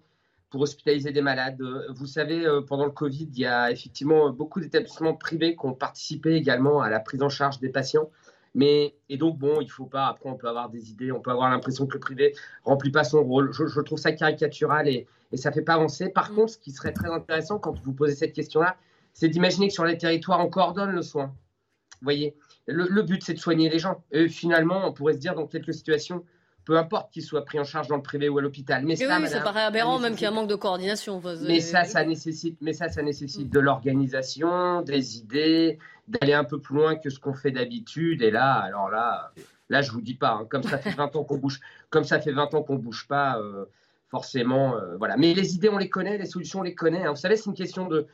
pour hospitaliser des malades. Vous savez, euh, pendant le Covid, il y a effectivement beaucoup d'établissements privés qui ont participé également à la prise en charge des patients. Mais, et donc, bon, il faut pas, après, on peut avoir des idées, on peut avoir l'impression que le privé remplit pas son rôle. Je, trouve ça caricatural et, et ça fait pas avancer. Par contre, ce qui serait très intéressant quand vous posez cette question-là, c'est d'imaginer que sur les territoires, on coordonne le soin. Vous voyez, le, but, c'est de soigner les gens. Et finalement, on pourrait se dire dans quelques situations, peu importe qu'ils soient pris en charge dans le privé ou à l'hôpital. Mais, ça, oui, ça paraît aberrant même qu'il y a un manque de coordination. mais ça, ça nécessite, mais ça, ça nécessite de l'organisation, des idées, d'aller un peu plus loin que ce qu'on fait d'habitude. Et là, alors là, là, je vous dis pas, hein, comme ça fait 20 ans qu'on bouge, comme ça fait 20 ans qu'on bouge pas, euh, forcément, euh, voilà. Mais les idées, on les connaît, les solutions, on les connaît. Hein. Vous savez, c'est une question de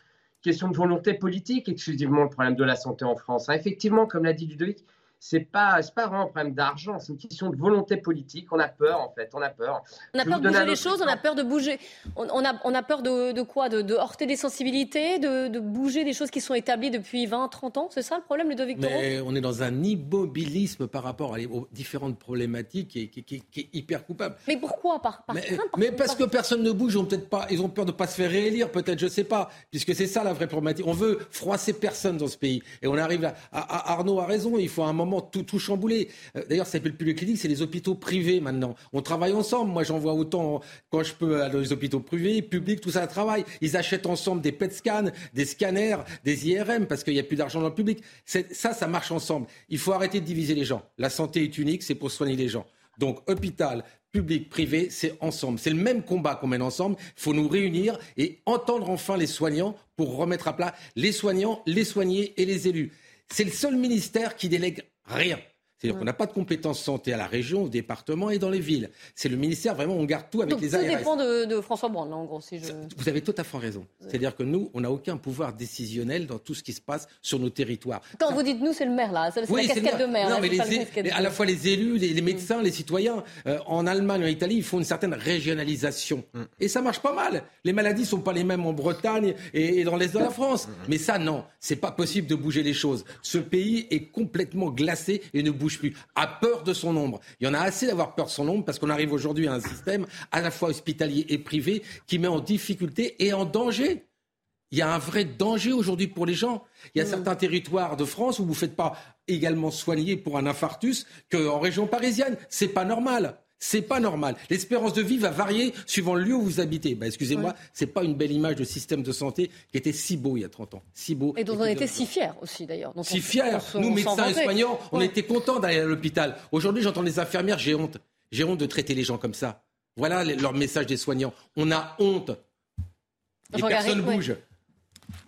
question de volonté politique exclusivement le problème de la santé en France. Hein. Effectivement, comme l'a dit Ludovic, c'est pas pas vraiment un problème d'argent, c'est une question de volonté politique. On a peur en fait, on a peur. On a peur de bouger les choses, on a peur de bouger. On, a, on a peur de, de quoi? De, de, heurter des sensibilités, de, de, bouger des choses qui sont établies depuis 20, 30 ans? C'est ça le problème, Ludovic Mais on est dans un immobilisme par rapport aux différentes problématiques qui, qui, est hyper coupable. Mais pourquoi? Par, mais, mais, parce que personne ne bouge, ils ont peut-être pas, ils ont peur de pas se faire réélire, peut-être, je sais pas, puisque c'est ça la vraie problématique. On veut froisser personne dans ce pays, et on arrive à, à Arnaud a raison, il faut un moment tout, tout chamboulé. Euh, d'ailleurs, ça s'appelle plus les cliniques, c'est les hôpitaux privés maintenant. On travaille ensemble. Moi, j'en vois autant quand je peux dans les hôpitaux privés, publics, tout ça travaille. Ils achètent ensemble des PET scans, des scanners, des IRM parce qu'il n'y a plus d'argent dans le public. Ça, ça marche ensemble. Il faut arrêter de diviser les gens. La santé est unique, c'est pour soigner les gens. Donc, hôpital, public, privé, c'est ensemble. C'est le même combat qu'on mène ensemble. Il faut nous réunir et entendre enfin les soignants pour remettre à plat les soignants, les soignés et les élus. C'est le seul ministère qui délègue rien. C'est-à-dire qu'on n'a pas de compétences santé à la région, au département et dans les villes. C'est le ministère, vraiment, on garde tout avec les ARS. Ça dépend de, François Brand, en gros. Si je... Vous avez tout à fait raison. C'est-à-dire que nous, on n'a aucun pouvoir décisionnel dans tout ce qui se passe sur nos territoires. Quand vous dites nous, c'est le maire, là. C'est la cascade de maire. Non, mais les, à la fois les élus, les, médecins, les citoyens. Euh, en Allemagne, en Italie, ils font une certaine régionalisation. Mm. Et ça marche pas mal. Les maladies sont pas les mêmes en Bretagne et, dans l'Est de la France. Mm. Mais ça, non. C'est pas possible de bouger les choses. Ce pays est complètement glacé et ne bouge plus. À peu de son nombre. Il y en a assez d'avoir peur de son nombre parce qu'on arrive aujourd'hui à un système à la fois hospitalier et privé qui met en difficulté et en danger. Il y a un vrai danger aujourd'hui pour les gens. Il y a mmh. certains territoires de France où vous ne faites pas également soigner pour un infarctus qu'en région parisienne. C'est pas normal. C'est pas normal. L'espérance de vie va varier suivant le lieu où vous habitez. Bah, excusez-moi, c'est pas une belle image de système de santé qui était si beau il y a 30 ans. Si beau. Et dont on était si fiers aussi d'ailleurs. Si fiers. Nous, médecins et soignants, on était contents d'aller à l'hôpital. Aujourd'hui, j'entends les infirmières, j'ai honte. J'ai honte de traiter les gens comme ça. Voilà leur message des soignants. On a honte. Et personne ne bouge.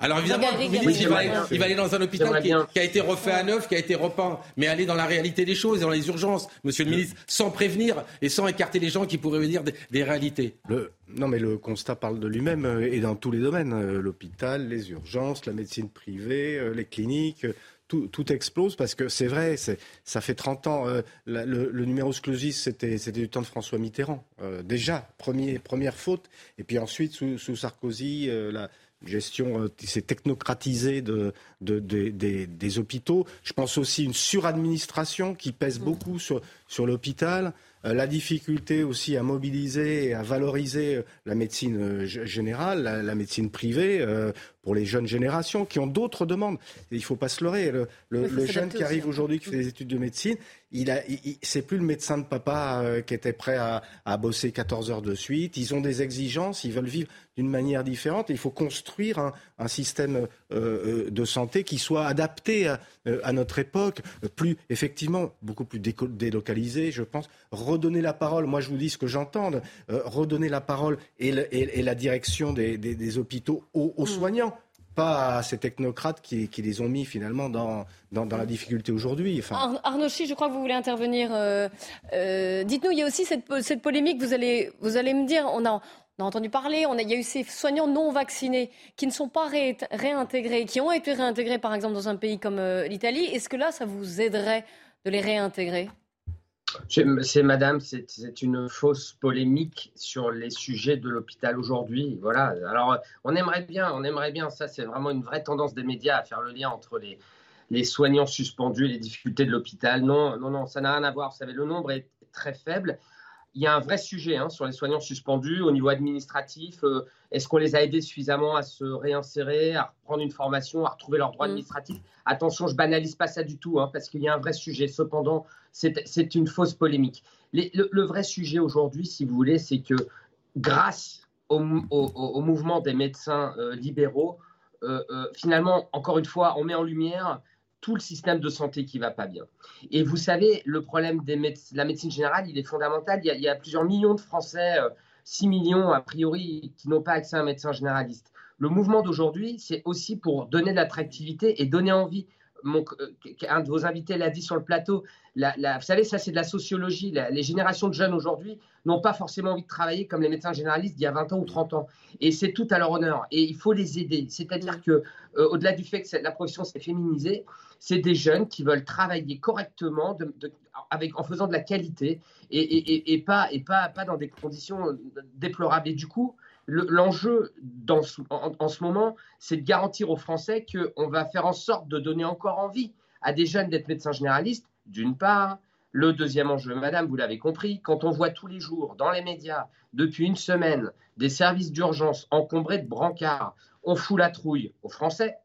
Alors évidemment, il, va aller, dans un hôpital qui, a été refait à neuf, qui a été repeint, mais aller dans la réalité des choses, dans les urgences, Monsieur le ministre, sans prévenir et sans écarter les gens qui pourraient venir des, réalités. non, mais le constat parle de lui-même euh, et dans tous les domaines euh, l'hôpital, les urgences, la médecine privée, euh, les cliniques. Tout, explose parce que c'est vrai, ça fait 30 ans. le, numéro clausus, c'était du temps de François Mitterrand. déjà, première faute. Et puis ensuite, sous, sous Sarkozy, la, gestion, euh, c'est technocratisé de, des, hôpitaux. Je pense aussi une suradministration qui pèse mm. beaucoup sur, sur l'hôpital. Euh, la difficulté aussi à mobiliser et à valoriser euh, la médecine générale, la, médecine privée pour les jeunes générations qui ont d'autres demandes. il ne faut pas se leurrer. Le, jeune qui arrive hein. aujourd'hui, qui fait des études de médecine, il a, c'est plus le médecin de papa qui était prêt à, à, bosser 14 heures de suite. Ils ont des exigences, ils veulent vivre d'une manière différente. il faut construire un, système euh, euh, de santé qui soit adapté euh, à, notre époque, plus effectivement beaucoup plus délocalisé, je pense. Redonner la parole, moi je vous dis ce que j'entends, redonner la parole et, la direction des, hôpitaux aux, mmh. soignants pas à ces technocrates qui, les ont mis finalement dans, la difficulté aujourd'hui. Enfin... Arnaud je crois que vous voulez intervenir. Dites-nous, il y a aussi cette, polémique, vous allez, vous allez me dire, on a, on a entendu parler, on a, il y a eu ces soignants non vaccinés qui ne sont pas réintégrés, qui ont été réintégrés par exemple dans un pays comme euh, l'Italie. Est-ce que là, ça vous aiderait de les réintégrer? C'est madame, c'est une fausse polémique sur les sujets de l'hôpital aujourd'hui. Alors, on aimerait bien, on aimerait bien, ça c'est vraiment une vraie tendance des médias à faire le lien entre les, les soignants suspendus et les difficultés de l'hôpital. Non, non, non, ça n'a rien à voir. Vous savez, le nombre est très faible il y a un vrai sujet hein, sur les soignants suspendus au niveau administratif. Euh, est-ce qu'on les a aidés suffisamment à se réinsérer, à reprendre une formation, à retrouver leurs droits mm. administratifs Attention, je banalise pas ça du tout, hein, parce qu'il y a un vrai sujet. Cependant, c'est une fausse polémique. le, vrai sujet aujourd'hui, si vous voulez, c'est que grâce au, mouvement des médecins euh, libéraux, euh, finalement, encore une fois, on met en lumière tout le système de santé qui va pas bien. Et vous savez, le problème de la médecine générale, il est fondamental. Il y a, plusieurs millions de Français, 6 euh, millions a priori, qui n'ont pas accès à un médecin généraliste. Le mouvement d'aujourd'hui, c'est aussi pour donner de l'attractivité et donner envie. Euh, un de vos invités l'a dit sur le plateau. vous savez, ça c'est de la sociologie. les générations de jeunes aujourd'hui n'ont pas forcément envie de travailler comme les médecins généralistes d'il y a 20 ans ou 30 ans. Et c'est tout à leur honneur. Et il faut les aider. C'est-à-dire que, euh, au-delà du fait que la profession s'est féminisée, c'est des jeunes qui veulent travailler correctement en faisant de la qualité et, pas, et pas dans des conditions déplorables. Et du coup, l'enjeu en, en, ce moment, c'est de garantir aux Français qu'on va faire en sorte de donner encore envie à des jeunes d'être médecins généralistes, d'une part. Le deuxième enjeu, madame, vous l'avez compris, quand on voit tous les jours dans les médias, depuis une semaine, des services d'urgence encombrés de brancards, on fout la trouille aux Français,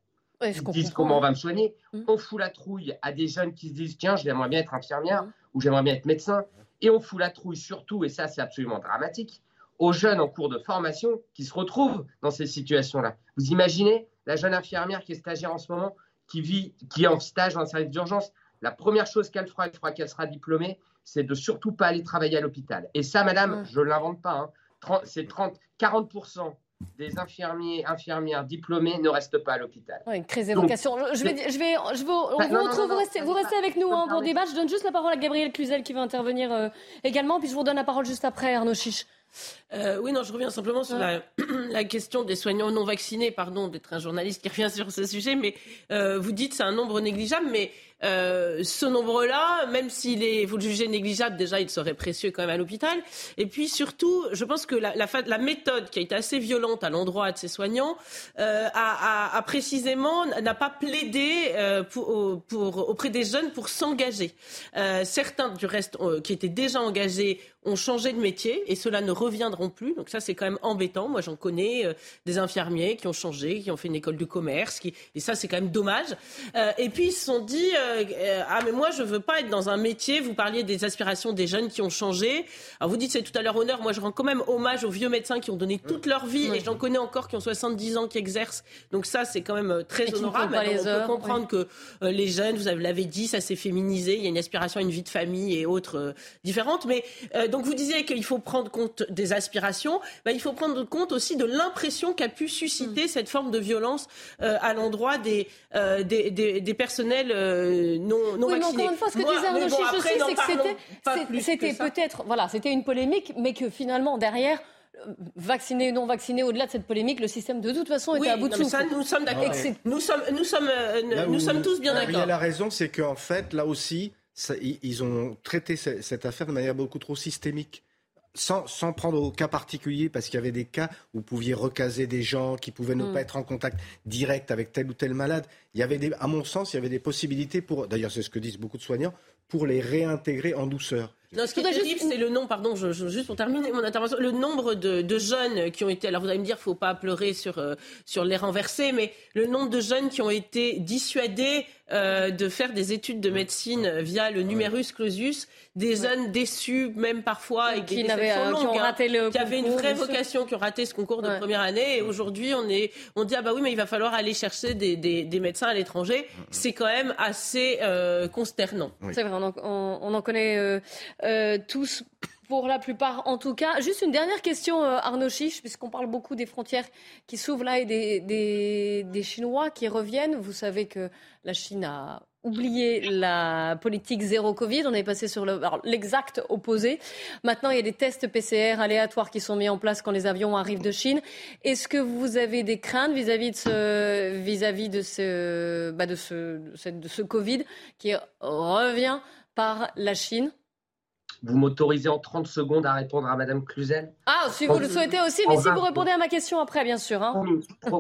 ils disent comment on va me soigner. Mmh. On fout la trouille à des jeunes qui se disent tiens, j'aimerais bien être infirmière mmh. ou j'aimerais bien être médecin. Et on fout la trouille surtout, et ça c'est absolument dramatique, aux jeunes en cours de formation qui se retrouvent dans ces situations-là. Vous imaginez la jeune infirmière qui est stagiaire en ce moment, qui vit, qui est en stage dans un service d'urgence. La première chose qu'elle fera, une fois qu'elle sera diplômée, c'est de surtout pas aller travailler à l'hôpital. Et ça, madame, je ne l'invente pas. Hein. C'est 30, 40% des infirmiers, infirmières diplômés ne restent pas à l'hôpital. une crise des vocations. Je vais, je vais, je vais, on vous retrouve, vous restez, vous restez avec nous hein, pour débat. Je donne juste la parole à Gabriel Cluzel qui va intervenir euh, également, puis je vous donne la parole juste après, Arnaud Chiche. Euh, oui, non, je reviens simplement sur la, question des soignants non vaccinés. Pardon d'être un journaliste qui revient sur ce sujet, mais euh, vous dites c'est un nombre négligeable, mais euh, ce nombre-là, même s'il est, vous le jugez négligeable, déjà il serait précieux quand même à l'hôpital. Et puis surtout, je pense que la, méthode qui a été assez violente à l'endroit de ces soignants euh, a, précisément n'a pas plaidé euh, auprès des jeunes pour s'engager. Certains, du reste, qui étaient déjà engagés ont changé de métier et cela ne reviendront plus. Donc ça, c'est quand même embêtant. Moi, j'en connais des infirmiers qui ont changé, qui ont fait une école de commerce, et ça, c'est quand même dommage. Et puis, ils se sont dit, euh, euh, ah, mais moi, je veux pas être dans un métier. Vous parliez des aspirations des jeunes qui ont changé. Alors, vous dites, c'est tout à leur honneur. Moi, je rends quand même hommage aux vieux médecins qui ont donné toute leur vie, et j'en connais encore qui ont 70 ans, qui exercent. Donc ça, c'est quand même très honorable. on peut comprendre que les jeunes, vous l'avez dit, ça s'est féminisé. Il y a une aspiration à une vie de famille et autres différentes. Mais donc vous disiez qu'il faut prendre compte des aspirations, ben, il faut prendre compte aussi de l'impression qu'a pu susciter mm. cette forme de violence euh, à l'endroit des, euh, des, des, des, personnels euh, non, non oui, vaccinés. Mais encore une fois, ce que disait Arnaud bon, c'est que c'était peut-être, voilà, c'était une polémique, mais que finalement derrière vacciné ou non vacciné, au-delà de cette polémique, le système de toute façon était à bout de souffle. Nous sommes d'accord. Nous sommes, nous sommes, nous sommes tous bien d'accord. La raison, c'est qu'en fait, là aussi, ils ont traité cette affaire de manière beaucoup trop systémique. Sans, sans, prendre au cas particulier, parce qu'il y avait des cas où vous pouviez recaser des gens qui pouvaient ne mm. pas être en contact direct avec tel ou tel malade. Il y avait des, à mon sens, il y avait des possibilités pour, d'ailleurs c'est ce que disent beaucoup de soignants, pour les réintégrer en douceur. Non, ce qui est terrible, c'est le nom, pardon, je, juste pour terminer mon intervention, le nombre de, de, jeunes qui ont été, alors vous allez me dire, faut pas pleurer sur, euh, sur les renversés, mais le nombre de jeunes qui ont été dissuadés euh, de faire des études de médecine via le numerus clausus, des jeunes déçus même parfois et qui, n'avaient euh, qui ont hein, raté le qui avaient une vraie vocation, qui ont raté ce concours de première année, et aujourd'hui on est, on dit ah bah oui mais il va falloir aller chercher des, des, des médecins à l'étranger, c'est quand même assez euh, consternant. C'est vrai, on en, on en connaît euh, euh, tous pour la plupart en tout cas. Juste une dernière question, euh, Arnaud Chiche, puisqu'on parle beaucoup des frontières qui s'ouvrent là et des, Chinois qui reviennent. Vous savez que la Chine a oublié la politique zéro Covid. On est passé sur l'exact opposé. Maintenant, il y a des tests PCR aléatoires qui sont mis en place quand les avions arrivent de Chine. Est-ce que vous avez des craintes vis-à-vis de bah de ce Covid qui revient par la Chine? Vous m'autorisez en 30 secondes à répondre à Madame Cluzel Ah, si vous le souhaitez aussi, mais si vous répondez à ma question après, bien sûr. Hein.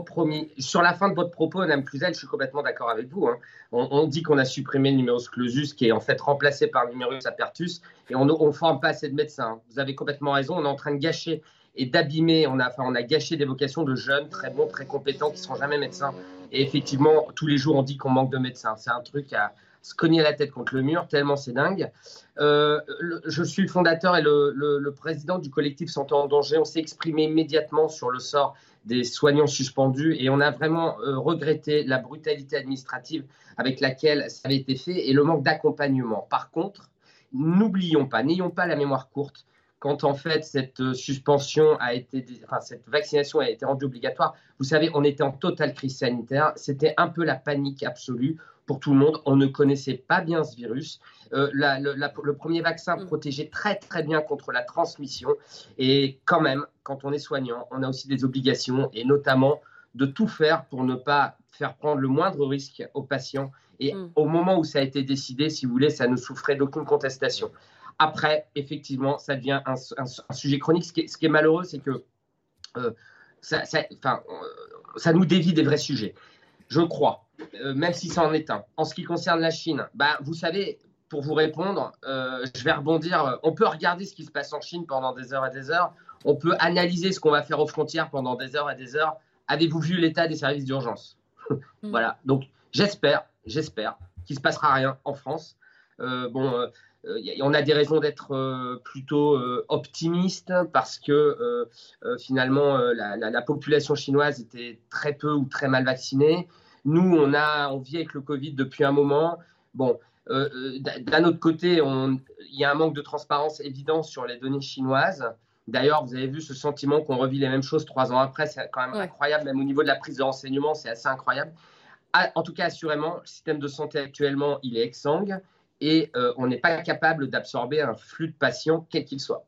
Promis, Sur la fin de votre propos, Madame Cluzel, je suis complètement d'accord avec vous. Hein. On, dit qu'on a supprimé le numerus clausus, qui est en fait remplacé par le numerus apertus, et on ne forme pas assez de médecins. Vous avez complètement raison, on est en train de gâcher et d'abîmer, on a, enfin, on a gâché des vocations de jeunes très bons, très compétents, qui ne seront jamais médecins. Et effectivement, tous les jours, on dit qu'on manque de médecins. C'est un truc à se cogner la tête contre le mur, tellement c'est dingue. Euh, je suis le fondateur et le, président du collectif Santé en danger. On s'est exprimé immédiatement sur le sort des soignants suspendus et on a vraiment euh, regretté la brutalité administrative avec laquelle ça avait été fait et le manque d'accompagnement. Par contre, n'oublions pas, n'ayons pas la mémoire courte quand en fait cette euh, suspension a été, enfin cette vaccination a été rendue obligatoire. Vous savez, on était en totale crise sanitaire. C'était un peu la panique absolue pour tout le monde. On ne connaissait pas bien ce virus. Euh, le premier vaccin mm. protégeait très très bien contre la transmission. Et quand même, quand on est soignant, on a aussi des obligations et notamment de tout faire pour ne pas faire prendre le moindre risque aux patients. Et mm. au moment où ça a été décidé, si vous voulez, ça ne souffrait d'aucune contestation. Après, effectivement, ça devient un, sujet chronique. Ce qui est, malheureux, c'est que euh, ça, ça, euh, ça nous dévie des vrais sujets. Je crois euh, même si ça en est un. En ce qui concerne la Chine, bah, vous savez, pour vous répondre, euh, je vais rebondir. On peut regarder ce qui se passe en Chine pendant des heures et des heures. On peut analyser ce qu'on va faire aux frontières pendant des heures et des heures. Avez-vous vu l'état des services d'urgence? Mm. Voilà. Donc, j'espère, j'espère qu'il ne se passera rien en France. Euh, bon, on a des raisons d'être plutôt optimiste parce que finalement, la, la, population chinoise était très peu ou très mal vaccinée. Nous, on, a, on vit avec le Covid depuis un moment. Bon, euh, euh, d'un autre côté, il y a un manque de transparence évident sur les données chinoises. D'ailleurs, vous avez vu ce sentiment qu'on revit les mêmes choses trois ans après. C'est quand même incroyable, même au niveau de la prise de renseignement, c'est assez incroyable. Ah, en tout cas, assurément, le système de santé actuellement, il est exsangue et euh, on n'est pas capable d'absorber un flux de patients, quel qu'il soit.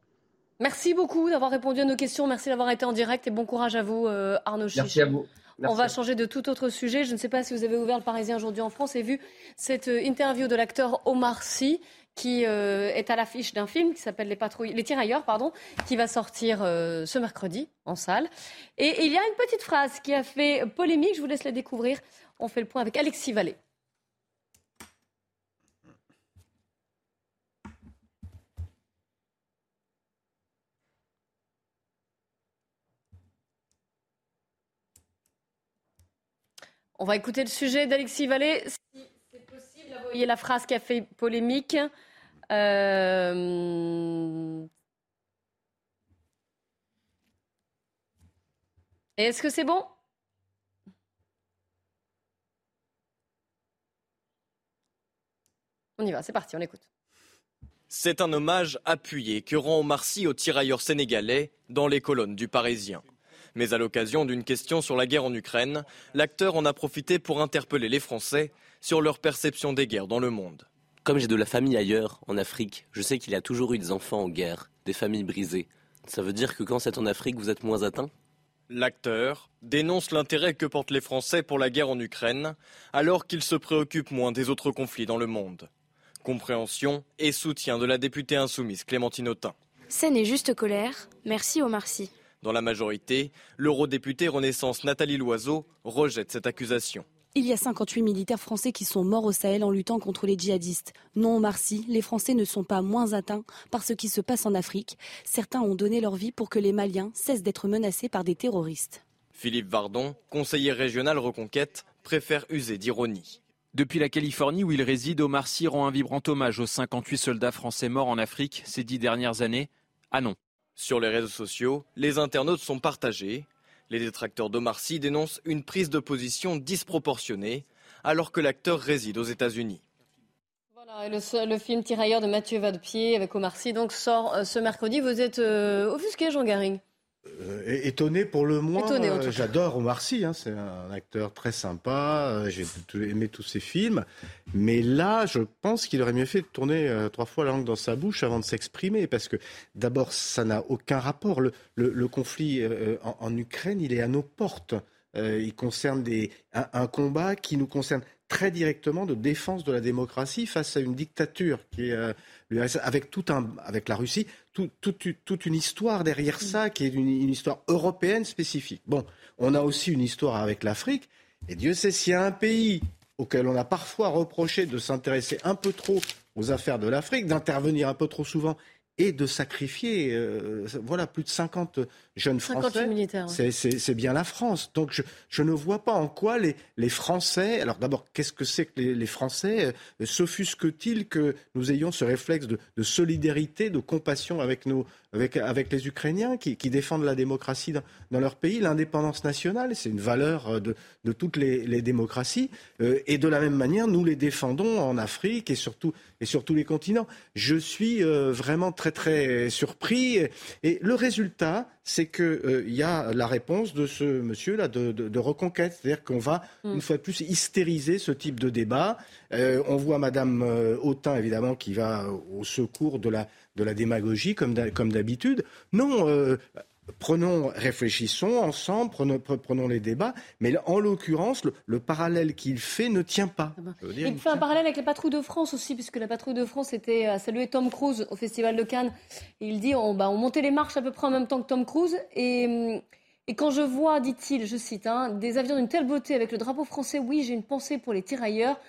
Merci beaucoup d'avoir répondu à nos questions. Merci d'avoir été en direct et bon courage à vous, euh, Arnaud Chiche. Merci à vous. On va changer de tout autre sujet. Je ne sais pas si vous avez ouvert le Parisien aujourd'hui en France et vu cette euh, interview de l'acteur Omar Sy qui est à l'affiche d'un film qui s'appelle Les patrouilles, les tirailleurs, pardon, qui va sortir ce mercredi en salle. Et il y a une petite phrase qui a fait polémique. Je vous laisse la découvrir. On fait le point avec Alexis Vallée. On va écouter le sujet d'Alexis Vallée. Si c'est possible, vous voyez la phrase qui a fait polémique. Euh, est-ce que c'est bon? On y va, c'est parti, on écoute. C'est un hommage appuyé que rend Omar Sy aux tirailleurs sénégalais dans les colonnes du Parisien. Mais à l'occasion d'une question sur la guerre en Ukraine, l'acteur en a profité pour interpeller les Français sur leur perception des guerres dans le monde. Comme j'ai de la famille ailleurs, en Afrique, je sais qu'il y a toujours eu des enfants en guerre, des familles brisées. Ça veut dire que quand c'est en Afrique, vous êtes moins atteint? L'acteur dénonce l'intérêt que portent les Français pour la guerre en Ukraine, alors qu'ils se préoccupent moins des autres conflits dans le monde. Compréhension et soutien de la députée insoumise Clémentine Autain. Ça n'est juste colère. Merci Omar Sy. Dans la majorité, l'eurodéputée Renaissance Nathalie Loiseau rejette cette accusation. Il y a 58 militaires français qui sont morts au Sahel en luttant contre les djihadistes. Non, Omar Sy, les Français ne sont pas moins atteints par ce qui se passe en Afrique. Certains ont donné leur vie pour que les Maliens cessent d'être menacés par des terroristes. Philippe Vardon, conseiller régional Reconquête, préfère user d'ironie. Depuis la Californie où il réside, Omar Sy rend un vibrant hommage aux 58 soldats français morts en Afrique ces dix dernières années. Ah non. Sur les réseaux sociaux, les internautes sont partagés. Les détracteurs d'Omar Sy dénoncent une prise de position disproportionnée alors que l'acteur réside aux États-Unis. Voilà, le, film Tirailleur de Mathieu Vadepied avec Omar Sy donc sort euh, ce mercredi. Vous êtes euh, offusqué, Jean Garing euh, étonné pour le moins. Euh, j'adore Omar Sy, hein, c'est un acteur très sympa. Euh, j'ai aimé tous ses films, mais là, je pense qu'il aurait mieux fait de tourner trois fois la langue dans sa bouche avant de s'exprimer, parce que d'abord, ça n'a aucun rapport. Le, conflit en, Ukraine, il est à nos portes. il concerne des, un, combat qui nous concerne très directement de défense de la démocratie face à une dictature qui est avec tout un, avec la Russie, toute une histoire derrière ça qui est une, histoire européenne spécifique. Bon, on a aussi une histoire avec l'Afrique, et Dieu sait s'il y a un pays auquel on a parfois reproché de s'intéresser un peu trop aux affaires de l'Afrique, d'intervenir un peu trop souvent et de sacrifier euh, voilà, plus de 50 jeunes Français. C'est bien la France. Donc je, je, ne vois pas en quoi les, les Français. Alors d'abord, qu'est-ce que c'est que les, les Français euh, S'offusquent-ils que nous ayons ce réflexe de, de, solidarité, de compassion avec, nos, avec, avec les Ukrainiens qui, qui défendent la démocratie dans, dans leur pays L'indépendance nationale, c'est une valeur euh, de, de toutes les, les démocraties. et de la même manière, nous les défendons en Afrique et surtout et sur tous les continents. Je suis vraiment très très surpris. Et le résultat, c'est qu'il euh, y a la réponse de ce monsieur-là de, reconquête. C'est-à-dire qu'on va, mm. une fois de plus, hystériser ce type de débat. Euh, on voit Madame euh, Autain, évidemment, qui va au secours de la, de la démagogie, comme d'habitude. Non, prenons, réfléchissons ensemble, prenons, les débats, mais en l'occurrence, le, parallèle qu'il fait ne tient pas. Ah ben. il fait un parallèle avec la patrouille de France aussi, puisque la patrouille de France était à saluer Tom Cruise au Festival de Cannes. il dit on, bah, on montait les marches à peu près en même temps que Tom Cruise, et hum, et quand je vois, dit-il, je cite, hein, des avions d'une telle beauté avec le drapeau français, oui, j'ai une pensée pour les tirailleurs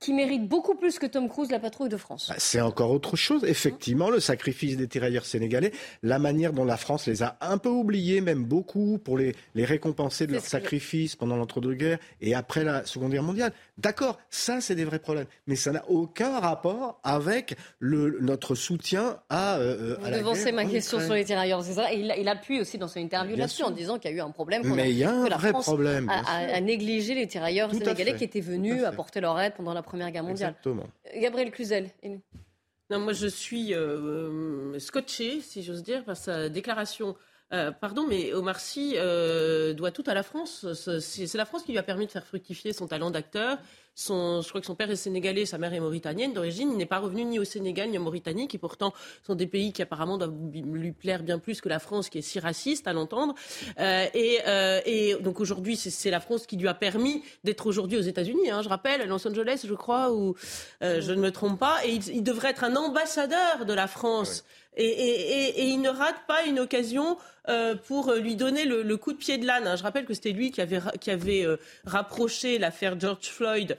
qui méritent beaucoup plus que Tom Cruise, la patrouille de France. Bah, c'est encore autre chose. Effectivement, le sacrifice des tirailleurs sénégalais, la manière dont la France les a un peu oubliés, même beaucoup, pour les, les récompenser de leur sacrifice pendant l'entre-deux-guerres et après la Seconde Guerre mondiale. D'accord, ça, c'est des vrais problèmes. Mais ça n'a aucun rapport avec le, notre soutien à, euh, à la ma question sur les tirailleurs, c'est ça? Et il, il, appuie aussi dans son interview là-dessus en disant qu'il y a eu un problème. Mais il y a un vrai problème. A, négligé les tirailleurs sénégalais qui étaient venus apporter leur aide pendant la Première Guerre mondiale. Exactement. Gabriel Cluzel. Non, moi je suis euh, scotché, si j'ose dire, par sa déclaration euh, pardon, mais Omar Sy euh, doit tout à la France. C'est la France qui lui a permis de faire fructifier son talent d'acteur. Je crois que son père est sénégalais, sa mère est mauritanienne d'origine. Il n'est pas revenu ni au Sénégal ni en Mauritanie, qui pourtant sont des pays qui apparemment doivent lui plaire bien plus que la France, qui est si raciste à l'entendre. Euh, et, donc aujourd'hui, c'est la France qui lui a permis d'être aujourd'hui aux États-Unis. Hein, je rappelle, à Los Angeles, je crois, où je ne me trompe pas. Et il, devrait être un ambassadeur de la France. et, il ne rate pas une occasion euh, pour lui donner le, coup de pied de l'âne. Hein. Je rappelle que c'était lui qui avait, qui avait euh, rapproché l'affaire George Floyd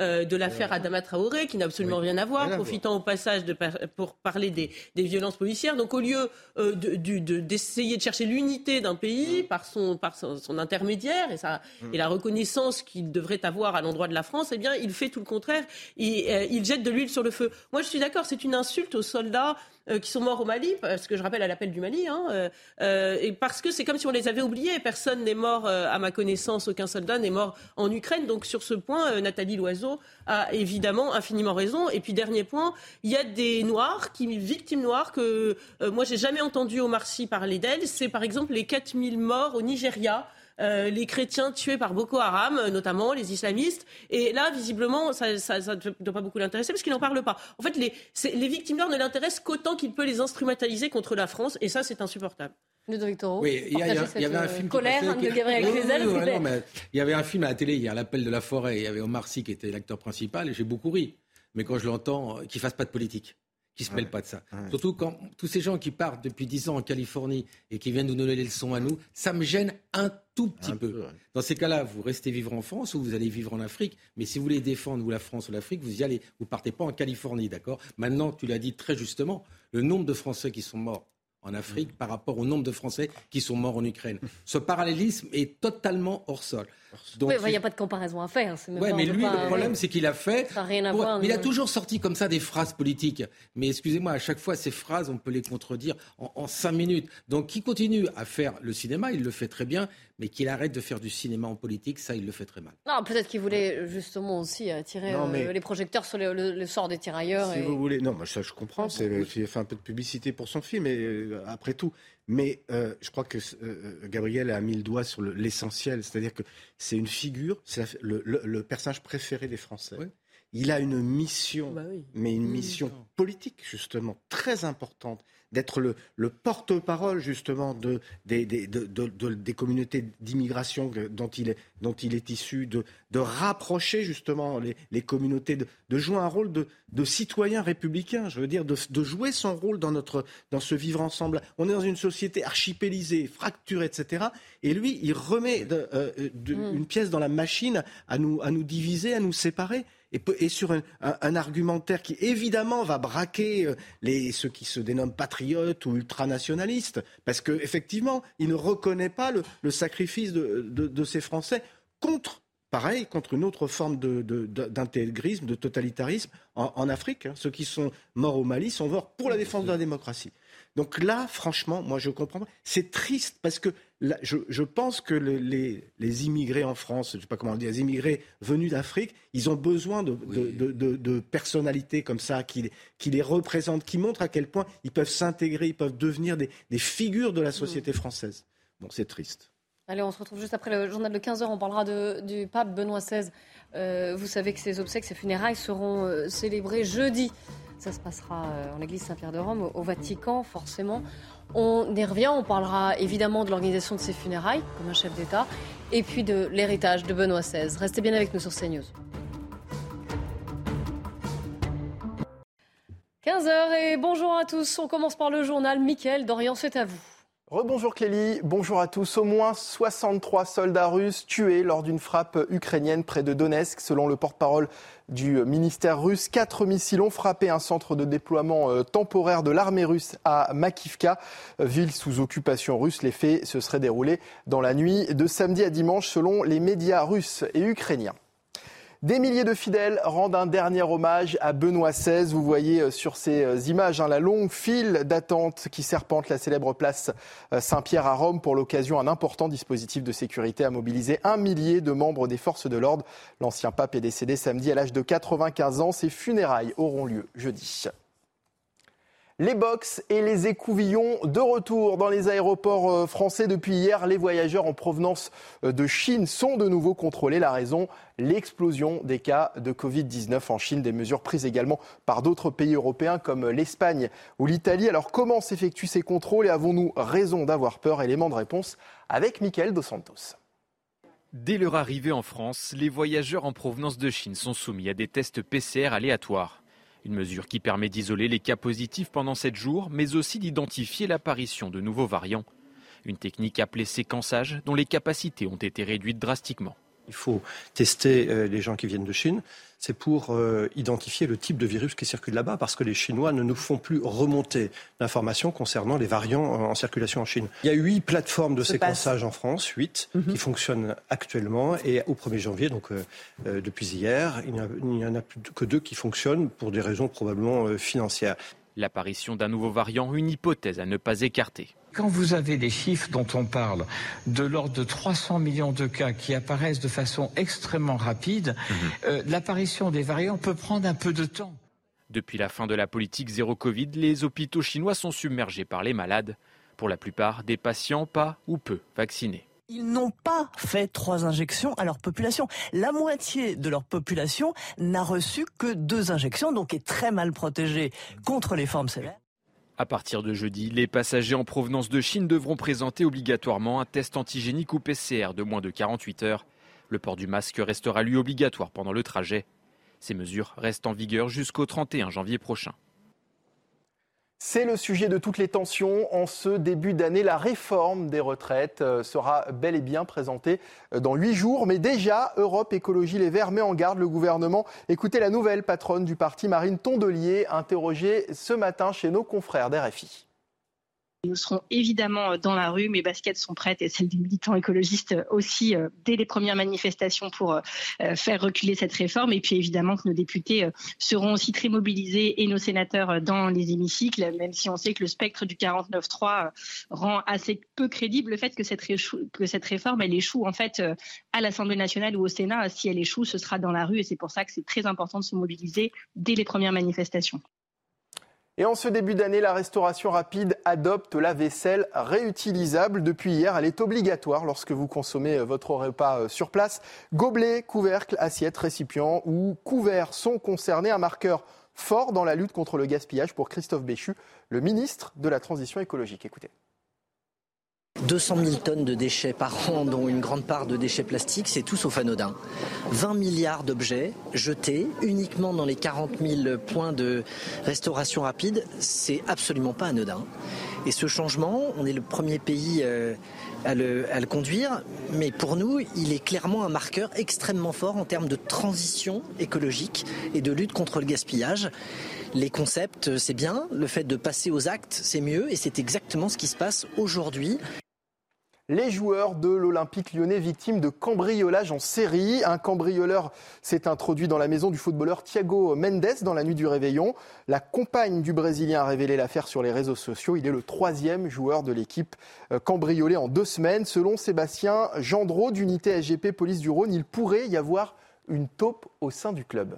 euh, de l'affaire Adama Traoré, qui n'a absolument rien à voir, profitant au passage de, pour parler des, des, violences policières. Donc au lieu d'essayer de, de, chercher l'unité d'un pays mm. par, son, par son, intermédiaire et, sa, mm. et la reconnaissance qu'il devrait avoir à l'endroit de la France, eh bien il fait tout le contraire. Il, il jette de l'huile sur le feu. Moi je suis d'accord, c'est une insulte aux soldats euh, qui sont morts au Mali, parce que je rappelle à l'appel du Mali, hein, euh, euh, et parce que c'est comme si on les avait oubliés. Personne n'est mort, à ma connaissance, aucun soldat n'est mort en Ukraine. Donc sur ce point, Nathalie Loiseau a évidemment infiniment raison. Et puis dernier point, il y a des Noirs, qui, victimes noires, que moi j'ai jamais entendu au Sy parler d'elles. C'est par exemple les 4000 morts au Nigeria. Euh, les chrétiens tués par Boko Haram, euh, notamment les islamistes. Et là, visiblement, ça ne doit pas beaucoup l'intéresser parce qu'il n'en parle pas. En fait, les, les victimes ne l'intéressent qu'autant qu'il peut les instrumentaliser contre la France. Et ça, c'est insupportable. Oui, il y, avait un film colère de Gabriel il y avait un film à la télé hier, L'appel de la forêt. Il y avait Omar Sy qui était l'acteur principal et j'ai beaucoup ri. Mais quand je l'entends, euh, qu'il fasse pas de politique qui se mêlent pas de ça. Surtout quand tous ces gens qui partent depuis 10 ans en Californie et qui viennent nous donner les leçons à nous, ça me gêne un tout petit peu. Dans ces cas-là, vous restez vivre en France ou vous allez vivre en Afrique, mais si vous voulez défendre ou la France ou l'Afrique, vous y allez. Vous partez pas en Californie, d'accord? Maintenant, tu l'as dit très justement, le nombre de Français qui sont morts en Afrique par rapport au nombre de Français qui sont morts en Ukraine. Ce parallélisme est totalement hors sol. Donc, il n'y a pas de comparaison à faire. Oui, mais lui, le problème, c'est qu'il a fait. il a toujours sorti comme ça des phrases politiques. Mais excusez-moi, à chaque fois, ces phrases, on peut les contredire en, cinq minutes. Donc, qui continue à faire le cinéma, il le fait très bien, mais qu'il arrête de faire du cinéma en politique, ça, il le fait très mal. Non, peut-être qu'il voulait justement aussi tirer euh, les projecteurs sur le, sort des tirailleurs. Si vous voulez, non, moi, ça, je comprends. Il fait un peu de publicité pour son film, mais euh, après tout, mais euh, je crois que euh, Gabriel a mis le doigt sur l'essentiel, c'est-à-dire que c'est une figure, c'est le, personnage préféré des Français. Il a une mission, bah mais une mission politique justement très importante d'être le, le porte-parole justement de, des, des, de, de, des communautés d'immigration dont il est, dont il est issu, de, rapprocher justement les, les communautés, de, jouer un rôle de, citoyen républicain, je veux dire, de, jouer son rôle dans, notre, dans ce vivre ensemble. On est dans une société archipélisée, fracturée, etc. Et lui, il remet de, euh, mm. une pièce dans la machine à nous, à nous diviser, à nous séparer et, sur un, argumentaire qui évidemment va braquer euh, les, ceux qui se dénomment patriotes ou ultranationalistes, parce qu'effectivement, il ne reconnaît pas le, sacrifice de, ces Français contre pareil, contre une autre forme d'intégrisme, de, totalitarisme en, Afrique. Hein. Ceux qui sont morts au Mali sont morts pour la défense de la démocratie. Donc là, franchement, moi je comprends. C'est triste parce que je, pense que les, immigrés en France, je ne sais pas comment dire, les immigrés venus d'Afrique, ils ont besoin de, personnalités comme ça qui, les représentent, qui montrent à quel point ils peuvent s'intégrer, ils peuvent devenir des, figures de la société française. Bon, c'est triste. Allez, on se retrouve juste après le journal de 15h. On parlera du pape Benoît XVI. Euh, vous savez que ses obsèques, ses funérailles seront euh, célébrées jeudi. Ça se passera euh, en l'église Saint-Pierre de Rome, au Vatican, forcément. On y revient, on parlera évidemment de l'organisation de ses funérailles, comme un chef d'État, et puis de l'héritage de Benoît XVI. Restez bien avec nous sur CNews. 15h et bonjour à tous. On commence par le journal. Mickaël Dorian, c'est à vous. Rebonjour Clélie, bonjour à tous. Au moins 63 soldats russes tués lors d'une frappe ukrainienne près de Donetsk, selon le porte-parole du ministère russe. Quatre missiles ont frappé un centre de déploiement euh, temporaire de l'armée russe à Makivka, ville sous occupation russe. Les faits se seraient déroulés dans la nuit de samedi à dimanche, selon les médias russes et ukrainiens. Des milliers de fidèles rendent un dernier hommage à Benoît XVI. Vous voyez euh, sur ces euh, images hein, la longue file d'attente qui serpente la célèbre place euh, Saint-Pierre à Rome. Pour l'occasion, un important dispositif de sécurité a mobilisé un millier de membres des forces de l'ordre. L'ancien pape est décédé samedi à l'âge de 95 ans. Ses funérailles auront lieu jeudi. Les box et les écouvillons de retour dans les aéroports euh, français depuis hier. Les voyageurs en provenance euh, de Chine sont de nouveau contrôlés. La raison, l'explosion des cas de Covid-19 en Chine. Des mesures prises également par d'autres pays européens comme l'Espagne ou l'Italie. Alors comment s'effectuent ces contrôles et avons-nous raison d'avoir peur? Élément de réponse avec Mickaël Dos Santos. Dès leur arrivée en France, les voyageurs en provenance de Chine sont soumis à des tests PCR aléatoires. Une mesure qui permet d'isoler les cas positifs pendant 7 jours, mais aussi d'identifier l'apparition de nouveaux variants. Une technique appelée séquençage dont les capacités ont été réduites drastiquement. Il faut tester euh, les gens qui viennent de Chine. C'est pour euh, identifier le type de virus qui circule là-bas, parce que les Chinois ne nous font plus remonter l'information concernant les variants en circulation en Chine. Il y a huit plateformes de séquençage en France, huit, mhm. qui fonctionnent actuellement. Et au 1er janvier, donc euh, depuis hier, il n'y en a plus que deux qui fonctionnent pour des raisons probablement financières. L'apparition d'un nouveau variant, une hypothèse à ne pas écarter. Quand vous avez les chiffres dont on parle, de l'ordre de 300 millions de cas qui apparaissent de façon extrêmement rapide, mhm. euh, l'apparition des variants peut prendre un peu de temps. Depuis la fin de la politique zéro Covid, les hôpitaux chinois sont submergés par les malades. Pour la plupart, des patients pas ou peu vaccinés. Ils n'ont pas fait trois injections à leur population. La moitié de leur population n'a reçu que deux injections, donc est très mal protégée contre les formes sévères. À partir de jeudi, les passagers en provenance de Chine devront présenter obligatoirement un test antigénique ou PCR de moins de 48 heures. Le port du masque restera lui obligatoire pendant le trajet. Ces mesures restent en vigueur jusqu'au 31 janvier prochain. C'est le sujet de toutes les tensions en ce début d'année. La réforme des retraites euh, sera bel et bien présentée euh, dans huit jours. Mais déjà, Europe Écologie Les Verts met en garde le gouvernement. Écoutez la nouvelle patronne du parti, Marine Tondelier, interrogée ce matin chez nos confrères d'RFI. Nous serons évidemment dans la rue, mes baskets sont prêtes et celles des militants écologistes aussi euh, dès les premières manifestations pour euh, euh, faire reculer cette réforme. Et puis évidemment que nos députés seront aussi très mobilisés et nos sénateurs dans les hémicycles, même si on sait que le spectre du 49-3 rend assez peu crédible le fait que cette, que cette réforme elle échoue en fait à l'Assemblée nationale ou au Sénat. Si elle échoue, ce sera dans la rue et c'est pour ça que c'est très important de se mobiliser dès les premières manifestations. Et en ce début d'année, la restauration rapide adopte la vaisselle réutilisable. Depuis hier, elle est obligatoire lorsque vous consommez votre repas euh, sur place. Gobelets, couvercles, assiettes, récipients ou couverts sont concernés. Un marqueur fort dans la lutte contre le gaspillage pour Christophe Béchu, le ministre de la Transition écologique. Écoutez. 200 000 tonnes de déchets par an, dont une grande part de déchets plastiques, c'est tout sauf anodin. 20 milliards d'objets jetés uniquement dans les 40 000 points de restauration rapide, c'est absolument pas anodin. Et ce changement, on est le premier pays euh, à le, à le, conduire, mais pour nous, il est clairement un marqueur extrêmement fort en termes de transition écologique et de lutte contre le gaspillage. Les concepts, c'est bien, le fait de passer aux actes, c'est mieux, et c'est exactement ce qui se passe aujourd'hui. Les joueurs de l'Olympique lyonnais victimes de cambriolage en série. Un cambrioleur s'est introduit dans la maison du footballeur Thiago Mendes dans la nuit du réveillon. La compagne du Brésilien a révélé l'affaire sur les réseaux sociaux. Il est le troisième joueur de l'équipe euh, cambriolé en deux semaines. Selon Sébastien Gendreau d'unité SGP Police du Rhône, il pourrait y avoir une taupe au sein du club.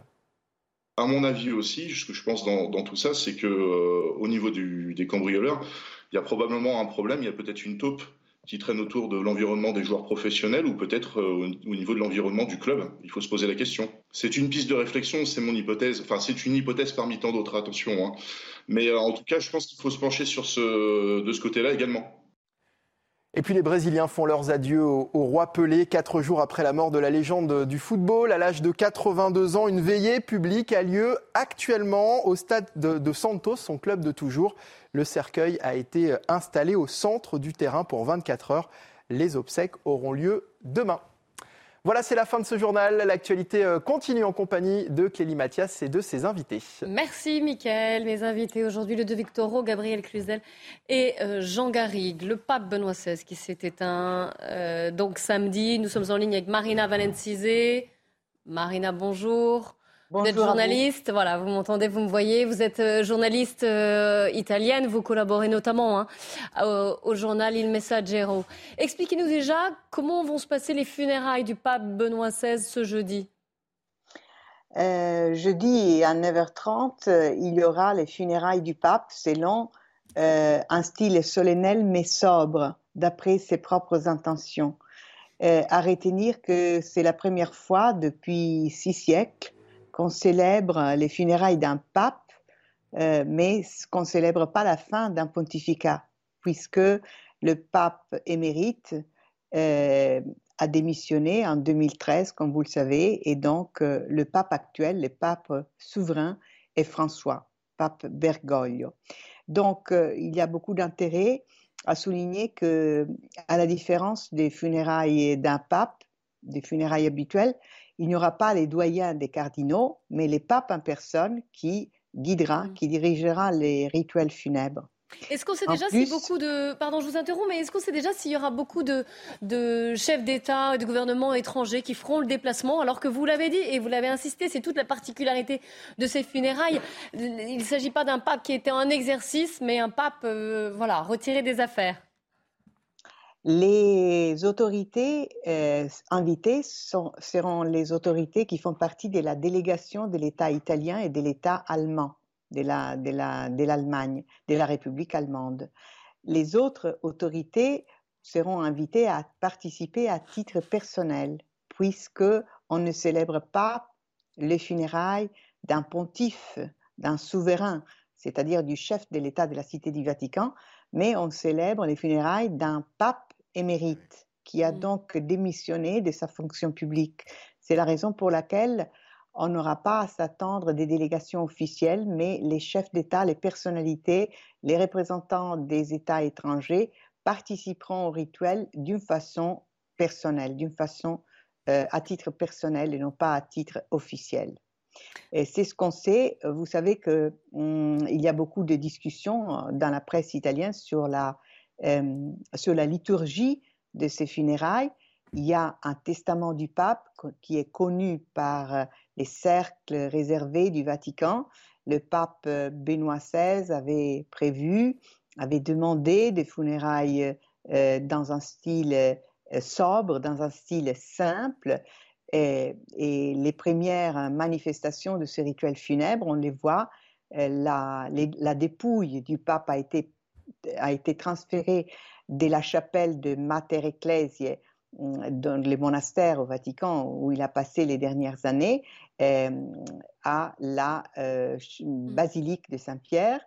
À mon avis aussi, ce que je pense dans, tout ça, c'est que euh, au niveau des cambrioleurs, il y a probablement un problème, il y a peut-être une taupe qui traîne autour de l'environnement des joueurs professionnels ou peut-être euh, au niveau de l'environnement du club. Il faut se poser la question. C'est une piste de réflexion, c'est mon hypothèse. Enfin, c'est une hypothèse parmi tant d'autres, attention. Hein. Mais euh, en tout cas, je pense qu'il faut se pencher sur ce, de ce côté-là également. Et puis les Brésiliens font leurs adieux au, roi Pelé, quatre jours après la mort de la légende du football. À l'âge de 82 ans, une veillée publique a lieu actuellement au stade de Santos, son club de toujours. Le cercueil a été installé au centre du terrain pour 24 heures. Les obsèques auront lieu demain. Voilà, c'est la fin de ce journal. L'actualité euh, continue en compagnie de Clélie Mathias et de ses invités. Merci, Mickaël. Mes invités aujourd'hui, le de Victoro, Gabriel Cluzel et euh, Jean Garrigue. Le pape Benoît XVI qui s'est éteint euh, donc samedi. Nous sommes en ligne avec Marina Valencizé. Marina, bonjour vous êtes journaliste, voilà, vous m'entendez, vous me voyez. Vous êtes euh, journaliste euh, italienne, vous collaborez notamment hein, au, journal Il Messaggero. Expliquez-nous déjà comment vont se passer les funérailles du pape Benoît XVI ce jeudi. euh, jeudi à 9h30, euh, il y aura les funérailles du pape selon euh, un style solennel mais sobre, d'après ses propres intentions. à retenir que c'est la première fois depuis six siècles qu'on célèbre les funérailles d'un pape, mais qu'on ne célèbre pas la fin d'un pontificat, puisque le pape émérite a démissionné en 2013, comme vous le savez, et donc euh, le pape actuel, le pape souverain, est François, pape Bergoglio. Donc euh, il y a beaucoup d'intérêt à souligner que, à la différence des funérailles d'un pape, des funérailles habituelles, il n'y aura pas les doyens des cardinaux, mais les papes en personne qui guidera, mmh. qui dirigera les rituels funèbres. Est-ce qu'on sait déjà si beaucoup de. Pardon, je vous interromps, mais est-ce qu'on sait déjà s'il y aura beaucoup de, de chefs d'État et de gouvernements étrangers qui feront le déplacement? Alors que vous l'avez dit et vous l'avez insisté, c'est toute la particularité de ces funérailles. Il ne s'agit pas d'un pape qui était en exercice, mais un pape euh, voilà, retiré des affaires. Les autorités euh, invitées seront les autorités qui font partie de la délégation de l'État italien et de l'État allemand de l'Allemagne, de, de la République allemande. Les autres autorités seront invitées à participer à titre personnel, puisque on ne célèbre pas les funérailles d'un pontife, d'un souverain, c'est-à-dire du chef de l'État de la Cité du Vatican, mais on célèbre les funérailles d'un pape émérite qui a mmh. donc démissionné de sa fonction publique. C'est la raison pour laquelle on n'aura pas à s'attendre des délégations officielles, mais les chefs d'État, les personnalités, les représentants des États étrangers participeront au rituel d'une façon personnelle, d'une façon euh, à titre personnel et non pas à titre officiel. Et c'est ce qu'on sait. Vous savez qu'il hum, y a beaucoup de discussions dans la presse italienne sur la, euh, sur la liturgie de ces funérailles. Il y a un testament du pape qui est connu par euh, les cercles réservés du Vatican. Le pape euh, Benoît XVI avait prévu, avait demandé des funérailles dans un style sobre, dans un style simple. Et, les premières manifestations de ce rituel funèbre, on les voit, la, la dépouille du pape a été, a été transférée de la chapelle de Mater Ecclesiae dans les monastères au Vatican où il a passé les dernières années euh, à la euh, mmh. basilique de Saint-Pierre.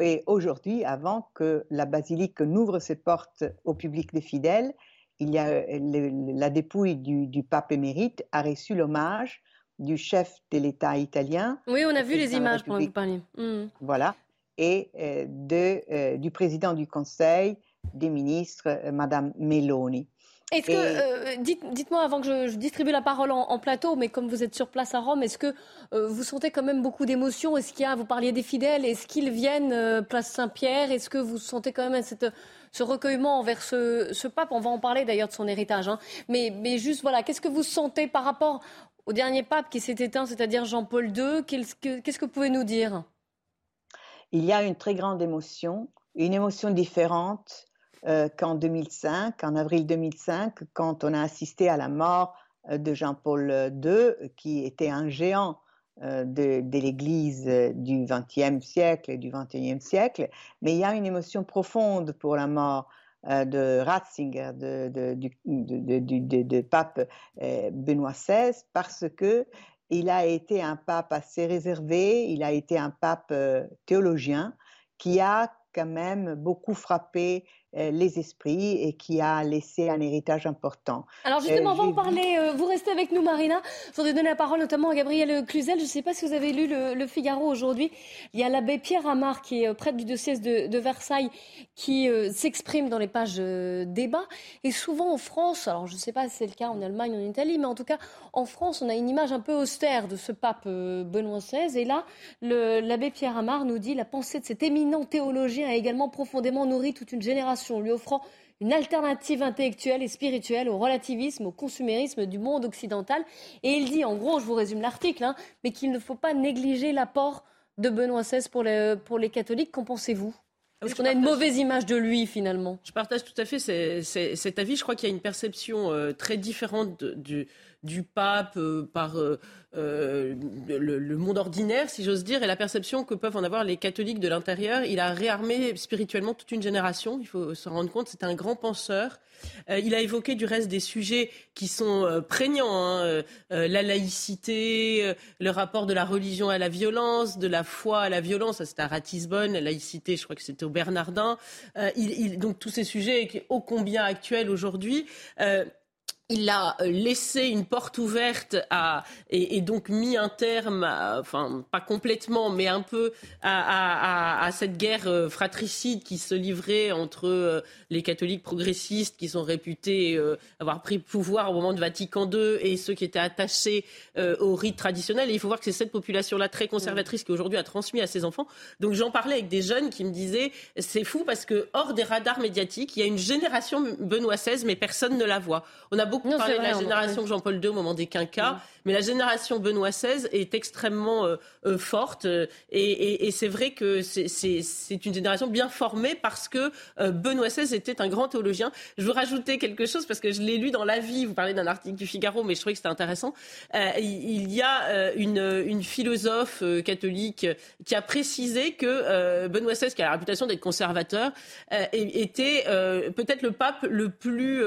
Et aujourd'hui, avant que la basilique n'ouvre ses portes au public des fidèles, il y a euh, la dépouille du, pape émérite a reçu l'hommage du chef de l'État italien. Oui, on a vu les images pendant que vous parliez. Mmh. Voilà. Et de, du président du Conseil des ministres, Madame Meloni. Est-ce que, euh, dites, moi avant que je, distribue la parole en, plateau, mais comme vous êtes sur place à Rome, est-ce que euh, vous sentez quand même beaucoup d'émotions? Est-ce qu'il y a, vous parliez des fidèles, est-ce qu'ils viennent euh, place Saint-Pierre? Est-ce que vous sentez quand même cette, ce recueillement envers ce, pape? On va en parler d'ailleurs de son héritage, hein. mais, mais juste voilà, qu'est-ce que vous sentez par rapport au dernier pape qui s'est éteint, c'est-à-dire Jean-Paul II Qu'est-ce que vous pouvez nous dire? Il y a une très grande émotion, une émotion différente euh, qu'en 2005, en avril 2005, quand on a assisté à la mort euh, de Jean-Paul II, qui était un géant euh, de, l'Église du XXe siècle et du XXIe siècle. Mais il y a une émotion profonde pour la mort de Ratzinger, de, de pape Benoît XVI, parce que il a été un pape assez réservé, il a été un pape théologien qui a quand même beaucoup frappé euh, les esprits et qui a laissé un héritage important. Alors justement, euh, on va en parler. Euh, vous restez avec nous, Marina. Je voudrais donner la parole notamment à Gabriel Cluzel. Je ne sais pas si vous avez lu le, Figaro aujourd'hui. Il y a l'abbé Pierre Amar, qui est prêtre du diocèse de, Versailles, qui s'exprime dans les pages débat. Et souvent en France, alors je ne sais pas si c'est le cas en Allemagne, en Italie, mais en tout cas en France, on a une image un peu austère de ce pape Benoît XVI. Et là, l'abbé Pierre Amar nous dit la pensée de cet éminent théologien a également profondément nourri toute une génération lui offrant une alternative intellectuelle et spirituelle au relativisme, au consumérisme du monde occidental. Et il dit, en gros, je vous résume l'article, hein, mais qu'il ne faut pas négliger l'apport de Benoît XVI pour les, pour les catholiques. Qu'en pensez-vous? Ah Est-ce qu'on a une mauvaise image de lui finalement Je partage tout à fait cet avis. Je crois qu'il y a une perception euh, très différente du, du pape par le, monde ordinaire, si j'ose dire, et la perception que peuvent en avoir les catholiques de l'intérieur. Il a réarmé spirituellement toute une génération, il faut s'en rendre compte. C'est un grand penseur. il a évoqué du reste des sujets qui sont prégnants, hein, la laïcité, le rapport de la religion à la violence, de la foi à la violence. C'était à Ratisbonne, la laïcité, je crois que c'était au Bernardin. donc tous ces sujets ô combien actuels aujourd'hui il a euh, laissé une porte ouverte à, et, donc mis un terme, enfin pas complètement, mais un peu à, cette guerre euh, fratricide qui se livrait entre euh, les catholiques progressistes qui sont réputés avoir pris pouvoir au moment de Vatican II et ceux qui étaient attachés au rite traditionnel. Et il faut voir que c'est cette population-là très conservatrice qui aujourd'hui a transmis à ses enfants. Donc j'en parlais avec des jeunes qui me disaient c'est fou parce que hors des radars médiatiques, il y a une génération Benoît XVI, mais personne ne la voit. Beaucoup parlé de la génération Jean-Paul II au moment des quinquas, mais la génération Benoît XVI est extrêmement euh, euh, forte euh, et, c'est vrai que c'est une génération bien formée parce que Benoît XVI était un grand théologien. Je veux rajouter quelque chose parce que je l'ai lu dans La Vie, vous parlez d'un article du Figaro, mais je trouvais que c'était intéressant. il y a une, une philosophe catholique qui a précisé que Benoît XVI, qui a la réputation d'être conservateur, était peut-être le pape le plus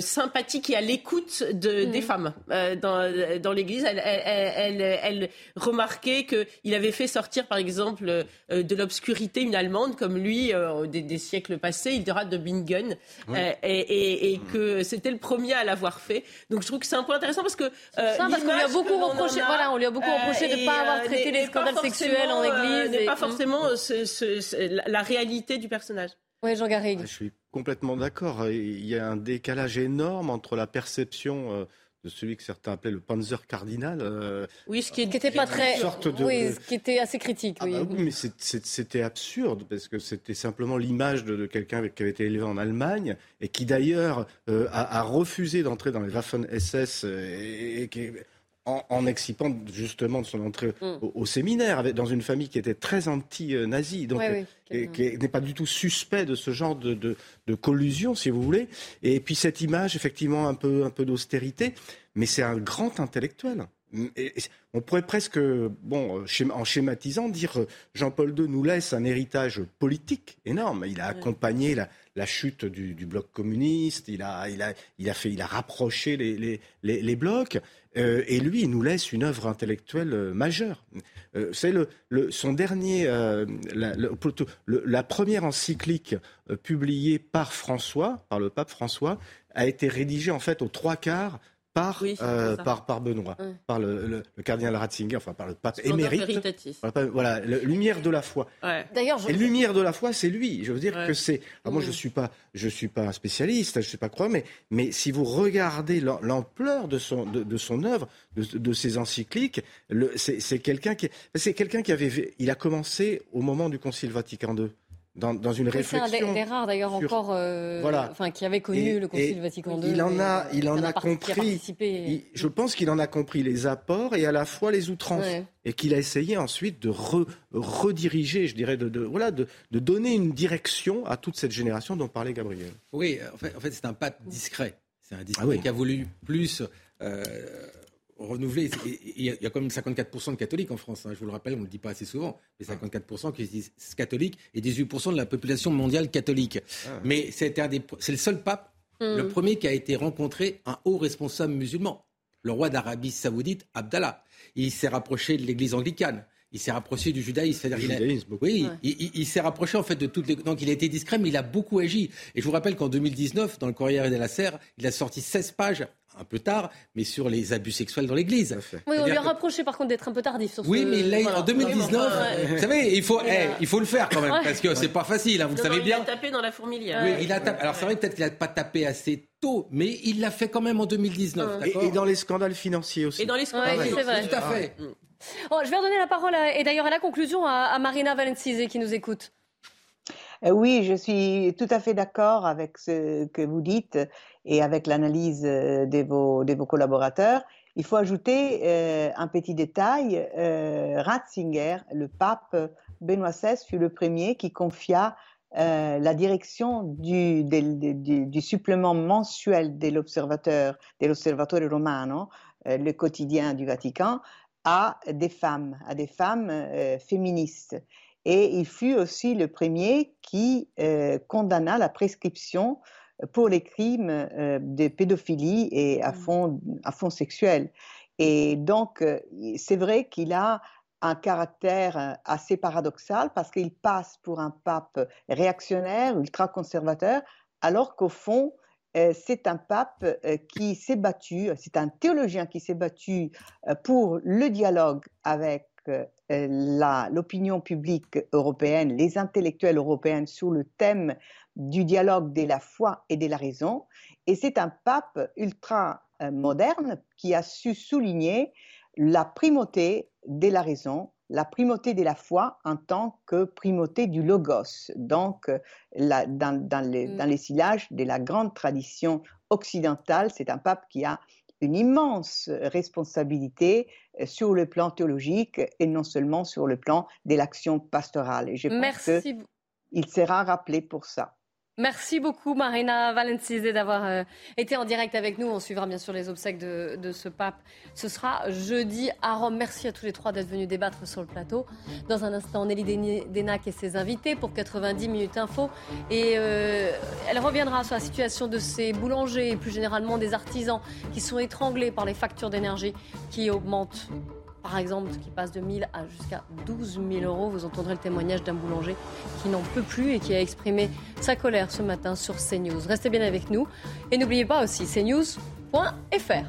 sympathique qui est à l'écoute de, des femmes euh, dans, dans l'Église. Elle, elle, elle, elle remarquait qu'il avait fait sortir, par exemple, euh, de l'obscurité une Allemande comme lui euh, des, des, siècles passés, Hildegard de Bingen, et, et, et, que c'était le premier à l'avoir fait. Donc je trouve que c'est un point intéressant parce que ça, parce qu'on lui a beaucoup reproché, voilà, on lui a beaucoup reproché de ne pas avoir traité les scandales sexuels en Église, n'est pas forcément ce, ce, la réalité du personnage. Oui, Jean Garrigue. Je suis complètement d'accord. Il y a un décalage énorme entre la perception euh, de celui que certains appelaient le Panzer cardinal. Euh, oui, ce qui n'était pas très. oui, ce qui était assez critique. Ah bah oui. mais c'était absurde parce que c'était simplement l'image de, quelqu'un qui avait été élevé en Allemagne et qui d'ailleurs euh, a, refusé d'entrer dans les Waffen-SS et, qui en, en, excipant justement de son entrée mm. au, séminaire, avec, dans une famille qui était très anti-nazie, donc qui n'est pas du tout suspect de ce genre de, de, collusion, si vous voulez. Et puis cette image, effectivement, un peu, un peu d'austérité, mais c'est un grand intellectuel. on pourrait presque, bon, en schématisant, dire Jean-Paul II nous laisse un héritage politique énorme. Il a accompagné la, la chute du, du, bloc communiste, il a, il a, il a, fait, il a rapproché les, les, les, les blocs. Euh, et lui, il nous laisse une œuvre intellectuelle euh, majeure. Euh, c'est le, son dernier, la, la, première encyclique publiée par François, par le pape François, a été rédigée en fait aux trois quarts par, euh, par, par, Benoît, par le, le, cardinal Ratzinger, enfin par le pape émérite. Voilà, lumière de la foi. D'ailleurs, Et lumière de la foi, c'est lui. Je veux dire que c'est. moi, je suis pas, je suis pas un spécialiste, je suis pas croyant, mais, mais si vous regardez l'ampleur de son, de, de, son œuvre, de, de ses encycliques, c'est quelqu'un qui, c'est quelqu'un qui avait, il a commencé au moment du Concile Vatican II dans, une réflexion. C'est un des, rares d'ailleurs encore, euh, enfin, qui avait connu le Concile Vatican II. Il en a, il en a, compris. je pense qu'il en a compris les apports et à la fois les outrances, et qu'il a essayé ensuite de rediriger, je dirais, de, voilà, de, donner une direction à toute cette génération dont parlait Gabriel. Oui, en fait, en fait c'est un pape discret. C'est un discret ah qui a voulu plus. Euh, renouvelé. Il y, a quand même 54% de catholiques en France. Hein, je vous le rappelle, on ne le dit pas assez souvent, mais 54% qui disent catholiques et 18% de la population mondiale catholique. Ah. Mais c'est le seul pape, hmm. le premier qui a été rencontré un haut responsable musulman, le roi d'Arabie Saoudite, Abdallah. Il s'est rapproché de l'Église anglicane il s'est rapproché du judaïsme. oui, il, s'est rapproché en fait de toutes les. Donc il a été discret, mais il a beaucoup agi. Et je vous rappelle qu'en 2019, dans le Corriere della Sera, il a sorti 16 pages un peu tard, mais sur les abus sexuels dans l'Église. Oui, on lui a reproché par contre d'être un peu tardif sur ce Oui, mais là, en 2019, vous savez, il faut, eh, il faut le faire quand même, parce que c'est pas facile, hein, vous le savez bien. Il a tapé dans la fourmilière. Oui, il a tapé. Alors c'est vrai peut-être qu'il n'a pas tapé assez tôt, mais il l'a fait quand même en 2019. Et, dans les scandales financiers aussi. Et dans les scandales, c'est vrai. Tout à fait. Oh, je vais redonner la parole, et d'ailleurs à la conclusion, à, Marina Valencise qui nous écoute. Euh, oui, je suis tout à fait d'accord avec ce que vous dites et avec l'analyse euh, de vos, collaborateurs. Il faut ajouter euh, un petit détail. Ratzinger, le pape Benoît XVI, fut le premier qui confia euh, la direction du, supplément mensuel de l'Observateur, de l'Osservatore Romano, euh, le quotidien du Vatican, à des femmes, à des femmes euh, féministes. Et il fut aussi le premier qui condamna la prescription pour les crimes de pédophilie et à mmh. fond, à fond sexuel. Et donc, c'est vrai qu'il a un caractère euh, assez paradoxal parce qu'il passe pour un pape réactionnaire, ultra-conservateur, alors qu'au fond, euh, c'est un pape euh, qui s'est battu, c'est un théologien qui s'est battu pour le dialogue avec l'opinion publique européenne, les intellectuels européens sur le thème du dialogue de la foi et de la raison. Et c'est un pape ultra moderne qui a su souligner la primauté de la raison, la primauté de la foi en tant que primauté du logos. Donc, euh, dans, les, mm. dans, les, sillages de la grande tradition occidentale, c'est un pape qui a une immense responsabilité euh, sur le plan théologique et non seulement sur le plan de l'action pastorale. Et je pense qu'il sera rappelé pour ça. Merci beaucoup Marina Valencise d'avoir euh, été en direct avec nous. On suivra bien sûr les obsèques de, ce pape. Ce sera jeudi à Rome. Merci à tous les trois d'être venus débattre sur le plateau. Dans un instant, Nelly Denac et ses invités pour 90 minutes info. Et euh, elle reviendra sur la situation de ces boulangers et plus généralement des artisans qui sont étranglés par les factures d'énergie qui augmentent par exemple, qui passe de 1000 à jusqu'à 12 000 euros. Vous entendrez le témoignage d'un boulanger qui n'en peut plus et qui a exprimé sa colère ce matin sur CNews. Restez bien avec nous et n'oubliez pas aussi cnews.fr.